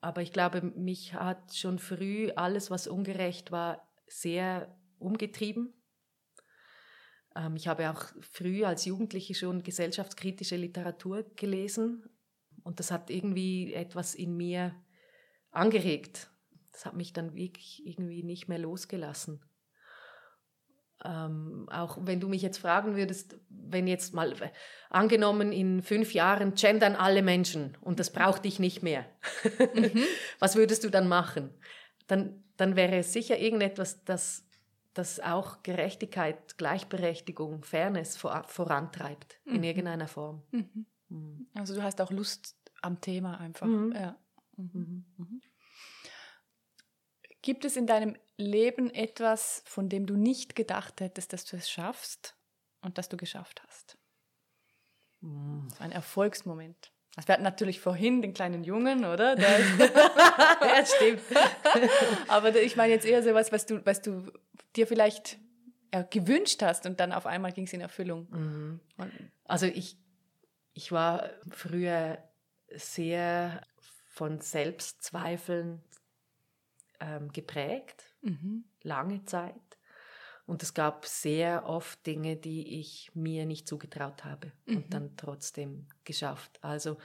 Aber ich glaube, mich hat schon früh alles, was ungerecht war, sehr umgetrieben. Ähm, ich habe auch früh als Jugendliche schon gesellschaftskritische Literatur gelesen und das hat irgendwie etwas in mir angeregt. Das hat mich dann wirklich irgendwie nicht mehr losgelassen. Ähm, auch wenn du mich jetzt fragen würdest, wenn jetzt mal angenommen in fünf Jahren gendern alle Menschen und das braucht dich nicht mehr, mhm. was würdest du dann machen? Dann, dann wäre es sicher irgendetwas, das, das auch Gerechtigkeit, Gleichberechtigung, Fairness vor, vorantreibt mhm. in irgendeiner Form.
Mhm. mhm. Also du hast auch Lust am Thema einfach. Mhm. Ja. Gibt es in deinem Leben etwas, von dem du nicht gedacht hättest, dass du es schaffst und dass du geschafft hast? Mm. ein Erfolgsmoment. Also wir hatten natürlich vorhin den kleinen Jungen, oder?
ja, stimmt.
Aber ich meine jetzt eher so was, was du, was du dir vielleicht äh, gewünscht hast und dann auf einmal ging es in Erfüllung. Mhm.
Also ich, ich war früher sehr von Selbstzweifeln ähm, geprägt,
Mhm.
lange Zeit. Und es gab sehr oft Dinge, die ich mir nicht zugetraut habe
Mhm.
und dann trotzdem geschafft. Also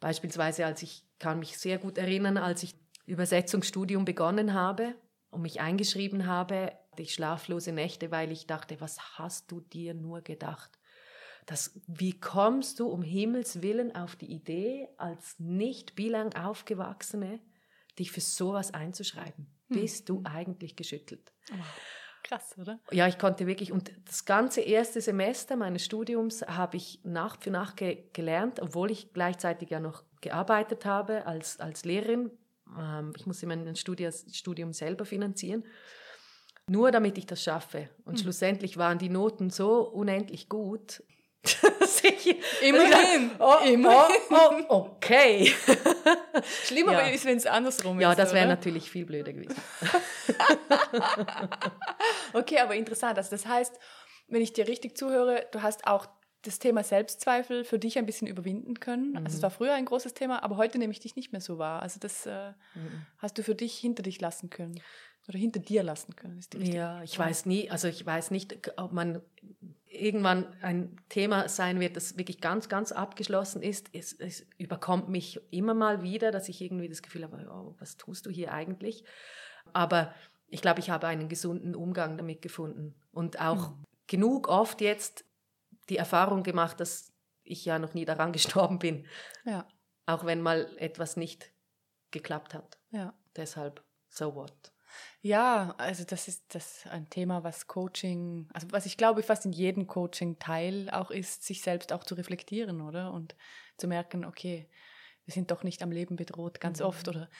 beispielsweise, als ich kann mich sehr gut erinnern, als ich Übersetzungsstudium begonnen habe und mich eingeschrieben habe, hatte ich schlaflose Nächte, weil ich dachte, was hast du dir nur gedacht? Das, wie kommst du um Himmels Willen auf die Idee, als nicht bilang aufgewachsene, dich für sowas einzuschreiben?
Hm.
Bist du eigentlich geschüttelt?
Krass, oder?
Ja, ich konnte wirklich, und das ganze erste Semester meines Studiums habe ich Nacht für Nacht ge gelernt, obwohl ich gleichzeitig ja noch gearbeitet habe als, als Lehrerin. Ähm, ich musste mein Studium, Studium selber finanzieren. Nur damit ich das schaffe. Und
Mhm.
schlussendlich waren die Noten so unendlich gut, dass ich
Immerhin,
Oh,
immerhin.
oh, oh, okay.
Schlimmer
Ja.
ist, wenn es andersrum
Ja,
ist.
das wäre natürlich viel blöder gewesen.
Okay, aber interessant. Also das heißt, wenn ich dir richtig zuhöre, du hast auch das Thema Selbstzweifel für dich ein bisschen überwinden können. Also es
Mhm.
war früher ein großes Thema, aber heute nehme ich dich nicht mehr so wahr. Also das äh,
Mhm.
hast du für dich hinter dich lassen können. Oder hinter dir lassen können, ist die richtige
Ja, ich weiß nie, also ich weiß nicht, ob man irgendwann ein Thema sein wird, das wirklich ganz, ganz abgeschlossen ist. Es, es überkommt mich immer mal wieder, dass ich irgendwie das Gefühl habe, oh, was tust du hier eigentlich? Aber ich glaube, ich habe einen gesunden Umgang damit gefunden und auch
Mhm.
genug oft jetzt die Erfahrung gemacht, dass ich ja noch nie daran gestorben bin,
Ja,
auch wenn mal etwas nicht geklappt hat.
ja.
Deshalb, so what?
Ja, also das ist das ein Thema, was Coaching, also was ich glaube, fast in jedem Coaching Teil auch ist, sich selbst auch zu reflektieren, oder? Und zu merken, okay, wir sind doch nicht am Leben bedroht, ganz
Mhm.
oft oder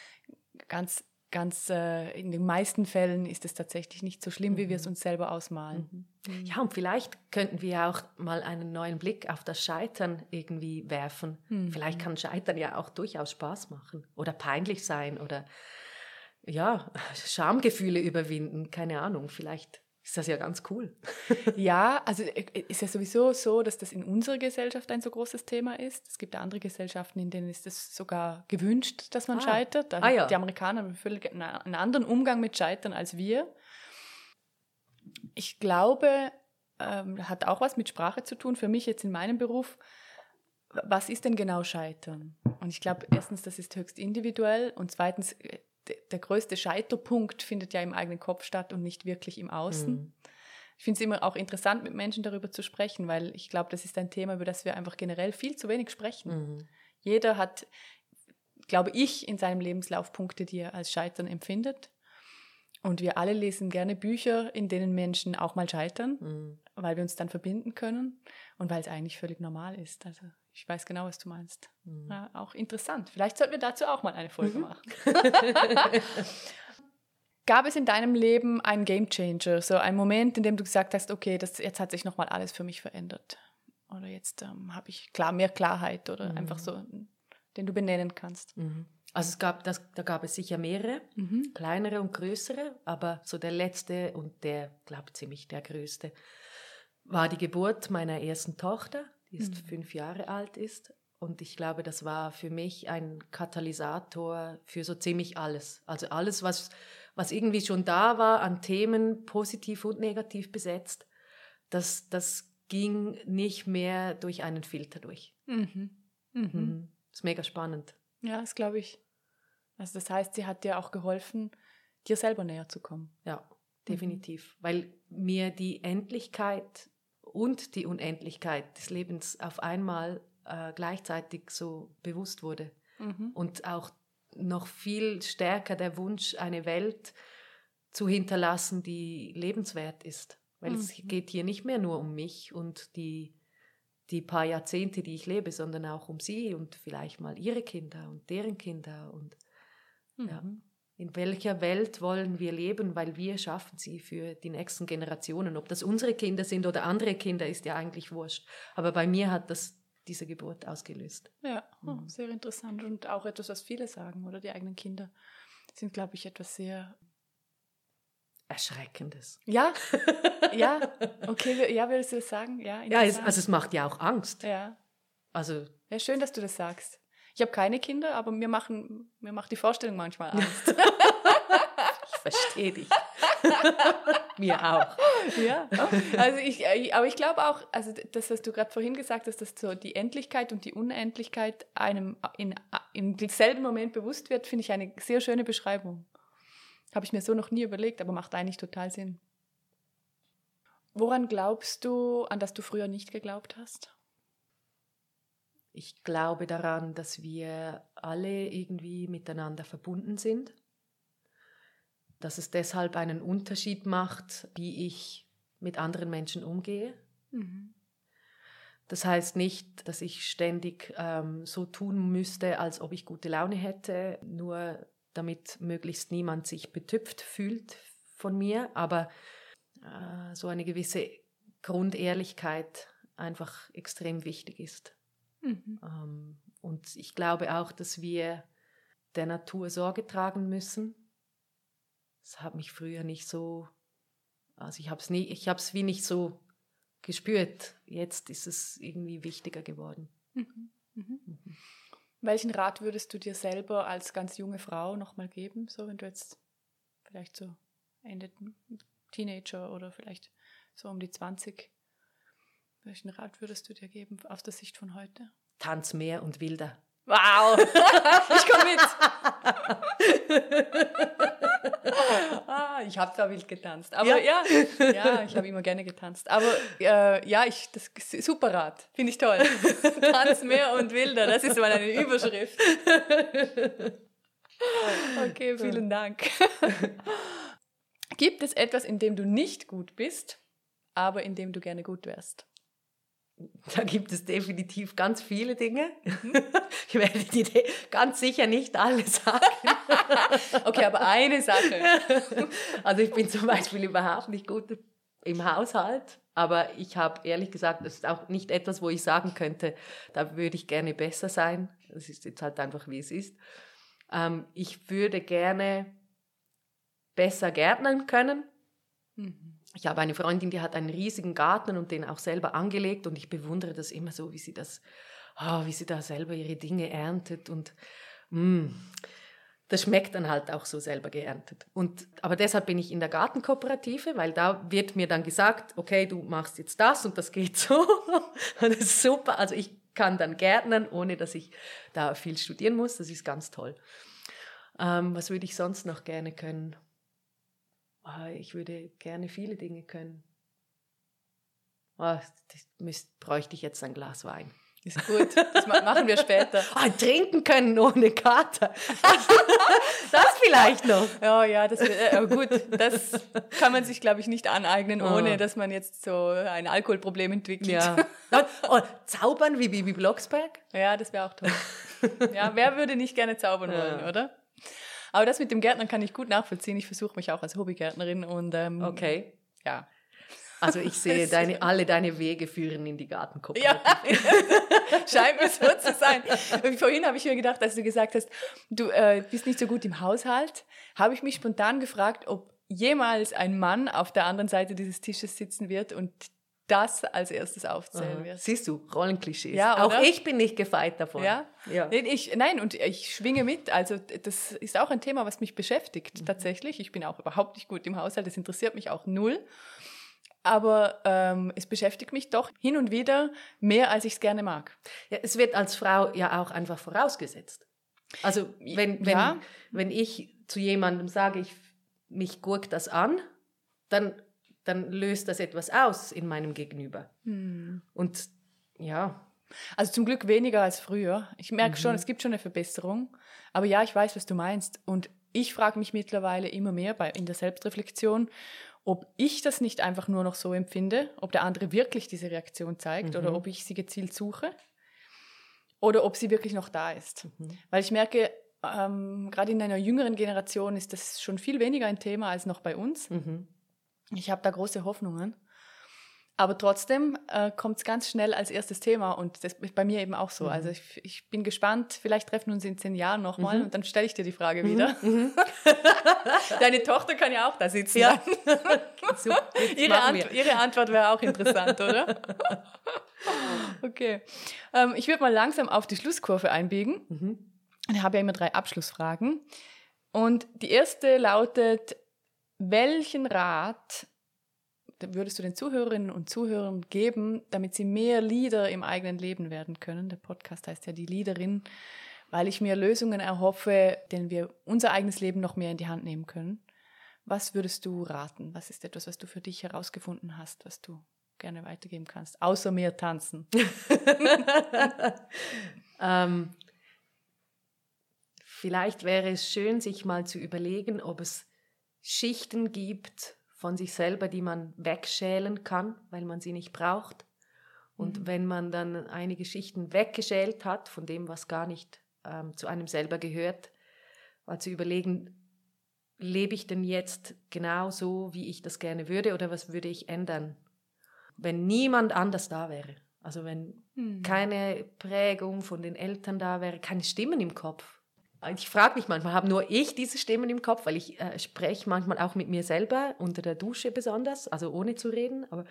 ganz, ganz äh, in den meisten Fällen ist es tatsächlich nicht so schlimm, wie wir es
Mhm.
uns selber ausmalen. Mhm.
Ja, und vielleicht könnten wir auch mal einen neuen Blick auf das Scheitern irgendwie werfen.
Mhm.
Vielleicht kann Scheitern ja auch durchaus Spaß machen oder peinlich sein oder ja, Schamgefühle überwinden. Keine Ahnung, vielleicht ist das ja ganz cool.
Ja, also äh, ist ja sowieso so, dass das in unserer Gesellschaft ein so großes Thema ist. Es gibt andere Gesellschaften, in denen ist es sogar gewünscht, dass man
Ah.
scheitert. Also
Ah, ja.
Die Amerikaner haben völlig einen anderen Umgang mit Scheitern als wir. Ich glaube, ähm, hat auch was mit Sprache zu tun. Für mich jetzt in meinem Beruf, was ist denn genau Scheitern? Und ich glaube, erstens, das ist höchst individuell und zweitens, äh, der größte Scheiterpunkt findet ja im eigenen Kopf statt und nicht wirklich im Außen.
Mhm.
Ich finde es immer auch interessant, mit Menschen darüber zu sprechen, weil ich glaube, das ist ein Thema, über das wir einfach generell viel zu wenig sprechen.
Mhm.
Jeder hat, glaube ich, in seinem Lebenslauf Punkte, die er als Scheitern empfindet. Und wir alle lesen gerne Bücher, in denen Menschen auch mal scheitern,
Mhm.
weil wir uns dann verbinden können und weil es eigentlich völlig normal ist. Also ich weiß genau, was du meinst.
Mhm.
Ja, auch interessant. Vielleicht sollten wir dazu auch mal eine Folge
Mhm.
machen. Gab es in deinem Leben einen Game Changer, so einen Moment, in dem du gesagt hast, okay, das, jetzt hat sich nochmal alles für mich verändert? Oder jetzt ähm, habe ich klar, mehr Klarheit oder
Mhm.
einfach so, den du benennen kannst?
Mhm. Also es gab, das, da gab es sicher mehrere,
Mhm.
kleinere und größere, aber so der letzte und der, glaube ziemlich der größte, war die Geburt meiner ersten Tochter, die jetzt
Mhm.
fünf Jahre alt ist. Und ich glaube, das war für mich ein Katalysator für so ziemlich alles. Also alles, was, was irgendwie schon da war an Themen, positiv und negativ besetzt, das, das ging nicht mehr durch einen Filter durch.
Mhm. Mhm.
Mhm. Das ist mega spannend.
Ja, das glaube ich. Also das heißt, sie hat dir auch geholfen, dir selber näher zu kommen.
Ja, definitiv. Weil mir die Endlichkeit und die Unendlichkeit des Lebens auf einmal äh, gleichzeitig so bewusst wurde.
Mhm.
Und auch noch viel stärker der Wunsch, eine Welt zu hinterlassen, die lebenswert ist. Weil es
Mhm.
geht hier nicht mehr nur um mich und die, die paar Jahrzehnte, die ich lebe, sondern auch um sie und vielleicht mal ihre Kinder und deren Kinder und ja. In welcher Welt wollen wir leben, weil wir schaffen sie für die nächsten Generationen. Ob das unsere Kinder sind oder andere Kinder, ist ja eigentlich wurscht. Aber bei mir hat das diese Geburt ausgelöst.
Ja, oh,
Mhm.
sehr interessant und auch etwas, was viele sagen, oder die eigenen Kinder sind, glaube ich, etwas sehr.
Erschreckendes.
Ja, ja, okay, ja, würdest du das sagen? Ja,
Ja, es, also es macht ja auch Angst.
ja.
Also
ja, schön, dass du das sagst. Ich habe keine Kinder, aber mir, machen, mir macht die Vorstellung manchmal Angst.
Verstehe dich. mir auch.
Ja, also ich, äh, aber ich glaube auch, also das, was du gerade vorhin gesagt hast, dass so die Endlichkeit und die Unendlichkeit einem in, im selben Moment bewusst wird, finde ich eine sehr schöne Beschreibung. Habe ich mir so noch nie überlegt, aber macht eigentlich total Sinn. Woran glaubst du, an das du früher nicht geglaubt hast?
Ich glaube daran, dass wir alle irgendwie miteinander verbunden sind, dass es deshalb einen Unterschied macht, wie ich mit anderen Menschen umgehe. Mhm. Das heißt nicht, dass ich ständig ähm, so tun müsste, als ob ich gute Laune hätte, nur damit möglichst niemand sich betüpft fühlt von mir, aber äh, so eine gewisse Grundehrlichkeit einfach extrem wichtig ist. Mhm. Ähm, und ich glaube auch, dass wir der Natur Sorge tragen müssen. Das hat mich früher nicht so, also ich habe es nie, ich habe es wie nicht so gespürt. Jetzt ist es irgendwie wichtiger geworden. Mhm.
Mhm. mhm. Welchen Rat würdest du dir selber als ganz junge Frau nochmal geben, so wenn du jetzt vielleicht so Ende Teenager oder vielleicht so um die 20 welchen Rat würdest du dir geben aus der Sicht von heute?
Tanz mehr und wilder.
Wow, ich komme mit. ah, ich habe da wild getanzt. Aber ja, ja, ja ich habe immer gerne getanzt. Aber äh, ja, ich, das super Rat, finde ich toll. Tanz mehr und wilder, das ist mal eine Überschrift. Okay, vielen Dank. Gibt es etwas, in dem du nicht gut bist, aber in dem du gerne gut wärst?
Da gibt es definitiv ganz viele Dinge. Mhm. Ich werde dir ganz sicher nicht alle sagen.
okay, aber eine Sache.
Also ich bin zum Beispiel überhaupt nicht gut im Haushalt, aber ich habe ehrlich gesagt, das ist auch nicht etwas, wo ich sagen könnte, da würde ich gerne besser sein. Das ist jetzt halt einfach, wie es ist. Ähm, ich würde gerne besser gärtnern können. Mhm ich habe eine Freundin, die hat einen riesigen Garten und den auch selber angelegt und ich bewundere das immer so, wie sie das, oh, wie sie da selber ihre Dinge erntet und mm, das schmeckt dann halt auch so selber geerntet. Und, aber deshalb bin ich in der Gartenkooperative, weil da wird mir dann gesagt, okay, du machst jetzt das und das geht so. das ist super. Also ich kann dann gärtnern, ohne dass ich da viel studieren muss. Das ist ganz toll. Ähm, was würde ich sonst noch gerne können? Oh, ich würde gerne viele Dinge können. Oh, das müsst, bräuchte ich jetzt ein Glas Wein.
Ist gut, das machen wir später.
Oh, trinken können ohne Kater. das vielleicht noch.
Ja, ja, das äh, gut. Das kann man sich, glaube ich, nicht aneignen, oh. ohne dass man jetzt so ein Alkoholproblem entwickelt.
Ja. Oh, zaubern wie Bibi Blocksberg?
Ja, das wäre auch toll. Ja, wer würde nicht gerne zaubern wollen, ja. oder? Aber das mit dem Gärtnern kann ich gut nachvollziehen. Ich versuche mich auch als Hobbygärtnerin und ähm,
okay.
Ja.
Also ich sehe, deine, alle deine Wege führen in die Gartenkooperative.
Ja, scheint mir so zu sein. Vorhin habe ich mir gedacht, als du gesagt hast, du äh, bist nicht so gut im Haushalt, habe ich mich spontan gefragt, ob jemals ein Mann auf der anderen Seite dieses Tisches sitzen wird und das als erstes aufzählen wird.
Siehst du, Rollenklischees. Ja, auch ich bin nicht gefeit davon.
Ja, ja. Ich, nein, und ich schwinge mit. Also das ist auch ein Thema, was mich beschäftigt mhm. tatsächlich. Ich bin auch überhaupt nicht gut im Haushalt, das interessiert mich auch null. Aber ähm, es beschäftigt mich doch hin und wieder mehr, als ich es gerne mag.
Ja, es wird als Frau ja auch einfach vorausgesetzt. Also wenn, wenn, ja. wenn ich zu jemandem sage, ich, mich gurkt das an, dann dann löst das etwas aus in meinem Gegenüber. Hm. Und ja.
Also zum Glück weniger als früher. Ich merke mhm. schon, es gibt schon eine Verbesserung. Aber ja, ich weiß, was du meinst. Und ich frage mich mittlerweile immer mehr bei, in der Selbstreflexion, ob ich das nicht einfach nur noch so empfinde, ob der andere wirklich diese Reaktion zeigt mhm. oder ob ich sie gezielt suche oder ob sie wirklich noch da ist. Mhm. Weil ich merke, ähm, gerade in einer jüngeren Generation ist das schon viel weniger ein Thema als noch bei uns. Mhm. Ich habe da große Hoffnungen. Aber trotzdem äh, kommt es ganz schnell als erstes Thema und das ist bei mir eben auch so. Also
Mhm.
ich, ich bin gespannt, vielleicht treffen wir uns in zehn Jahren nochmal
Mhm.
und dann stelle ich dir die Frage wieder. Deine Tochter kann ja auch da sitzen.
Ja. jetzt
Ihre, Ant ihre Antwort wäre auch interessant, oder? okay. Ähm, ich würde mal langsam auf die Schlusskurve einbiegen.
Mhm.
Ich habe ja immer drei Abschlussfragen. Und die erste lautet, welchen Rat würdest du den Zuhörerinnen und Zuhörern geben, damit sie mehr Leader im eigenen Leben werden können? Der Podcast heißt ja die Leaderin, weil ich mir Lösungen erhoffe, denen wir unser eigenes Leben noch mehr in die Hand nehmen können. Was würdest du raten? Was ist etwas, was du für dich herausgefunden hast, was du gerne weitergeben kannst, außer mehr tanzen?
ähm, vielleicht wäre es schön, sich mal zu überlegen, ob es Schichten gibt von sich selber, die man wegschälen kann, weil man sie nicht braucht. Und
Mhm.
wenn man dann einige Schichten weggeschält hat von dem, was gar nicht ähm, zu einem selber gehört, mal zu überlegen, lebe ich denn jetzt genau so, wie ich das gerne würde oder was würde ich ändern, wenn niemand anders da wäre? Also wenn
Hm.
keine Prägung von den Eltern da wäre, keine Stimmen im Kopf. Ich frage mich manchmal, habe nur ich diese Stimmen im Kopf, weil ich äh, spreche manchmal auch mit mir selber, unter der Dusche besonders, also ohne zu reden. Aber,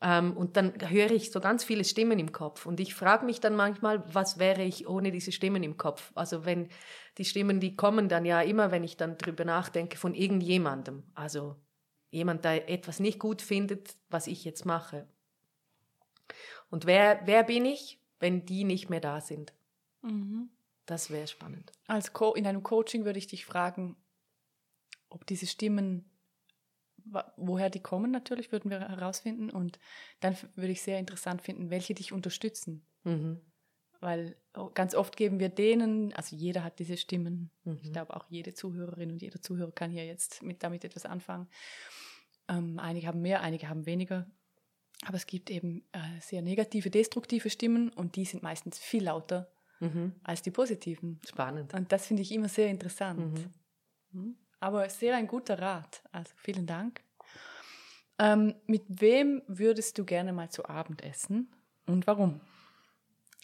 ähm, und dann höre ich so ganz viele Stimmen im Kopf. Und ich frage mich dann manchmal, was wäre ich ohne diese Stimmen im Kopf? Also wenn die Stimmen, die kommen dann ja immer, wenn ich dann drüber nachdenke, von irgendjemandem. Also jemand, der etwas nicht gut findet, was ich jetzt mache. Und wer, wer bin ich, wenn die nicht mehr da sind?
Mhm.
Das wäre spannend.
Als Co in einem Coaching würde ich dich fragen, ob diese Stimmen, woher die kommen, natürlich würden wir herausfinden. Und dann würde ich sehr interessant finden, welche dich unterstützen.
Mhm.
Weil oh, ganz oft geben wir denen, also jeder hat diese Stimmen. Ich
Mhm.
glaube, auch jede Zuhörerin und jeder Zuhörer kann hier jetzt mit, damit etwas anfangen. Ähm, einige haben mehr, einige haben weniger. Aber es gibt eben äh, sehr negative, destruktive Stimmen und die sind meistens viel lauter
Mhm.
als die positiven.
Spannend.
Und das finde ich immer sehr interessant.
Mhm.
Mhm. Aber sehr ein guter Rat. Also vielen Dank. Ähm, mit wem würdest du gerne mal zu Abend essen und warum?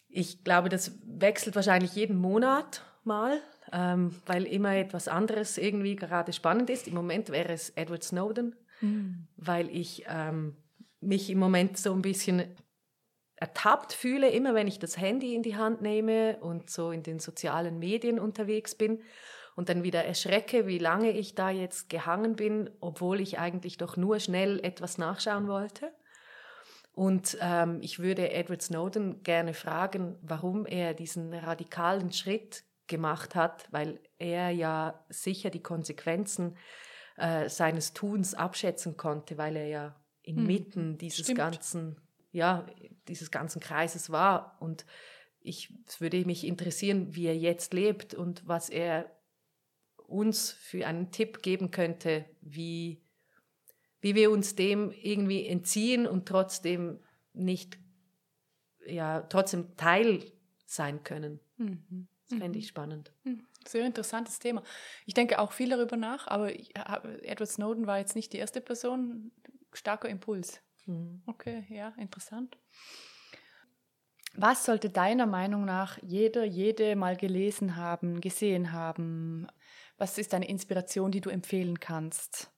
Ich glaube, das wechselt wahrscheinlich jeden Monat mal, ähm, weil immer etwas anderes irgendwie gerade spannend ist. Im Moment wäre es Edward Snowden, weil ich ähm, mich im Moment so ein bisschen ertappt fühle, immer wenn ich das Handy in die Hand nehme und so in den sozialen Medien unterwegs bin und dann wieder erschrecke, wie lange ich da jetzt gehangen bin, obwohl ich eigentlich doch nur schnell etwas nachschauen wollte. Und ähm, ich würde Edward Snowden gerne fragen, warum er diesen radikalen Schritt gemacht hat, weil er ja sicher die Konsequenzen äh, seines Tuns abschätzen konnte, weil er ja inmitten dieses
stimmt.
ganzen, ja, dieses ganzen Kreises war. Und ich, es würde mich interessieren, wie er jetzt lebt und was er uns für einen Tipp geben könnte, wie, wie wir uns dem irgendwie entziehen und trotzdem nicht, ja, trotzdem Teil sein können.
Mhm.
Das fände ich spannend.
Hm, Sehr interessantes Thema. Ich denke auch viel darüber nach, aber Edward Snowden war jetzt nicht die erste Person. Starker Impuls.
Mhm.
Okay, ja, interessant. Was sollte deiner Meinung nach jeder, jede mal gelesen haben, gesehen haben? Was ist eine Inspiration, die du empfehlen kannst?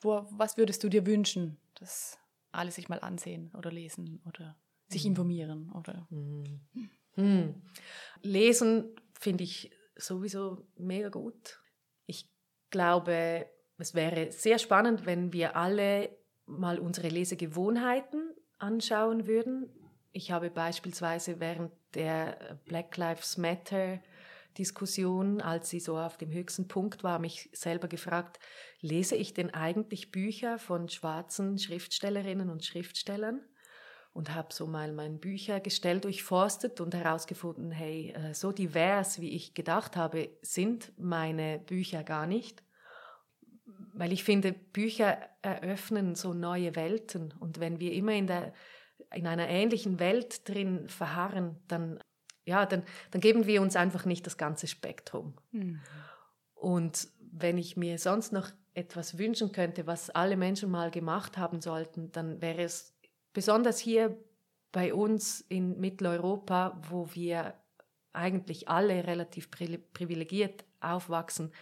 Wo, was würdest du dir wünschen, dass alle sich mal ansehen oder lesen oder sich informieren? Oder?
Hm. Lesen finde ich sowieso mega gut. Ich glaube, es wäre sehr spannend, wenn wir alle mal unsere Lesegewohnheiten anschauen würden. Ich habe beispielsweise während der Black Lives Matter Diskussion, als sie so auf dem höchsten Punkt war, mich selber gefragt, lese ich denn eigentlich Bücher von schwarzen Schriftstellerinnen und Schriftstellern? und habe so mal mein Büchergestell durchforstet und herausgefunden, hey, äh, so divers, wie ich gedacht habe, sind meine Bücher gar nicht. Weil ich finde, Bücher eröffnen so neue Welten. Und wenn wir immer in, der, in einer ähnlichen Welt drin verharren, dann, ja, dann, dann geben wir uns einfach nicht das ganze Spektrum. Und wenn ich mir sonst noch etwas wünschen könnte, was alle Menschen mal gemacht haben sollten, dann wäre es besonders hier bei uns in Mitteleuropa, wo wir eigentlich alle relativ privilegiert aufwachsen,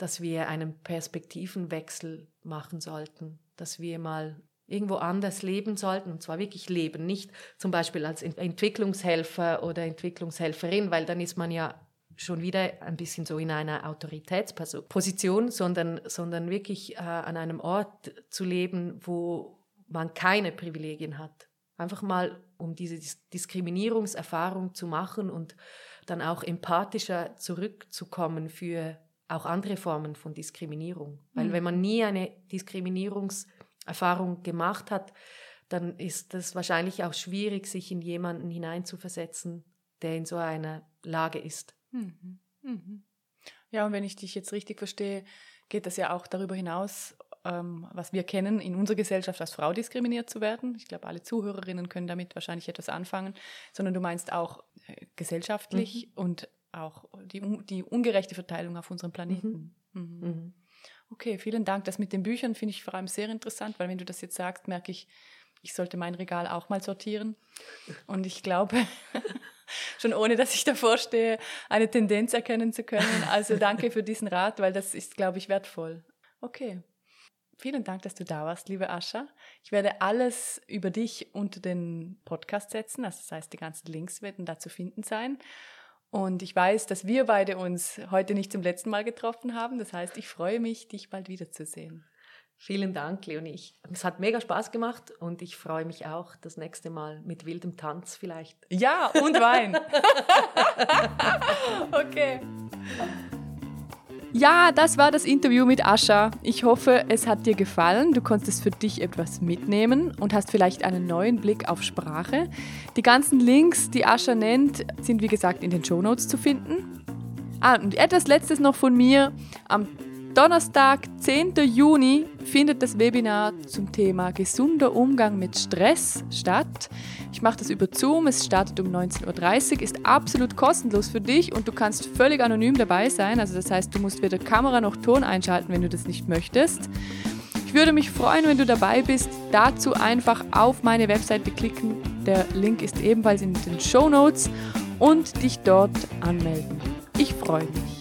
dass wir einen Perspektivenwechsel machen sollten, dass wir mal irgendwo anders leben sollten, und zwar wirklich leben, nicht zum Beispiel als Entwicklungshelfer oder Entwicklungshelferin, weil dann ist man ja schon wieder ein bisschen so in einer Autoritätsposition, sondern, sondern wirklich äh, an einem Ort zu leben, wo man keine Privilegien hat. Einfach mal, um diese Diskriminierungserfahrung zu machen und dann auch empathischer zurückzukommen für auch andere Formen von Diskriminierung. Weil mhm. wenn man nie eine Diskriminierungserfahrung gemacht hat, dann ist es wahrscheinlich auch schwierig, sich in jemanden hineinzuversetzen, der in so einer Lage ist. Mhm.
Mhm. Ja, und wenn ich dich jetzt richtig verstehe, geht das ja auch darüber hinaus, ähm, was wir kennen, in unserer Gesellschaft als Frau diskriminiert zu werden. Ich glaube, alle Zuhörerinnen können damit wahrscheinlich etwas anfangen, sondern du meinst auch äh, gesellschaftlich mhm. und auch die, die ungerechte Verteilung auf unserem Planeten. Mhm. Mhm. mhm. Okay, vielen Dank. Das mit den Büchern finde ich vor allem sehr interessant, weil wenn du das jetzt sagst, merke ich, ich sollte mein Regal auch mal sortieren. Und ich glaube, schon ohne dass ich davor stehe, eine Tendenz erkennen zu können. Also danke für diesen Rat, weil das ist, glaube ich, wertvoll. Okay. Vielen Dank, dass du da warst, liebe Ascha. Ich werde alles über dich unter den Podcast setzen. Also das heißt, die ganzen Links werden da zu finden sein. Und ich weiß, dass wir beide uns heute nicht zum letzten Mal getroffen haben. Das heißt, ich freue mich, dich bald wiederzusehen.
Vielen Dank, Leonie. Es hat mega Spaß gemacht und ich freue mich auch das nächste Mal mit wildem Tanz vielleicht.
Ja, und Wein. okay. Ja, das war das Interview mit Ascha. Ich hoffe, es hat dir gefallen. Du konntest für dich etwas mitnehmen und hast vielleicht einen neuen Blick auf Sprache. Die ganzen Links, die Ascha nennt, sind wie gesagt in den Show Notes zu finden. Ah, und etwas Letztes noch von mir. Am Donnerstag, 10. Juni, findet das Webinar zum Thema gesunder Umgang mit Stress statt. Ich mache das über Zoom, es startet um 19.30 Uhr, ist absolut kostenlos für dich und du kannst völlig anonym dabei sein. Also das heißt, du musst weder Kamera noch Ton einschalten, wenn du das nicht möchtest. Ich würde mich freuen, wenn du dabei bist. Dazu einfach auf meine Webseite klicken. Der Link ist ebenfalls in den Show Notes und dich dort anmelden. Ich freue mich.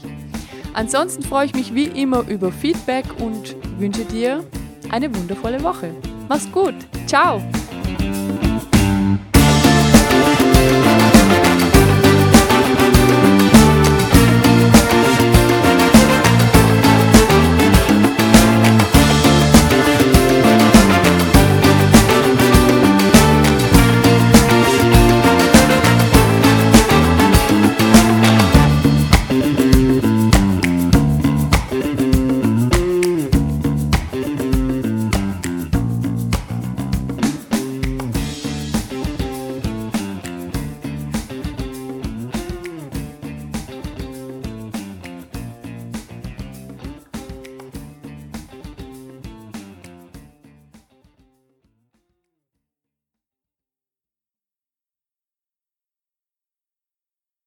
Ansonsten freue ich mich wie immer über Feedback und wünsche dir eine wundervolle Woche. Mach's gut. Ciao.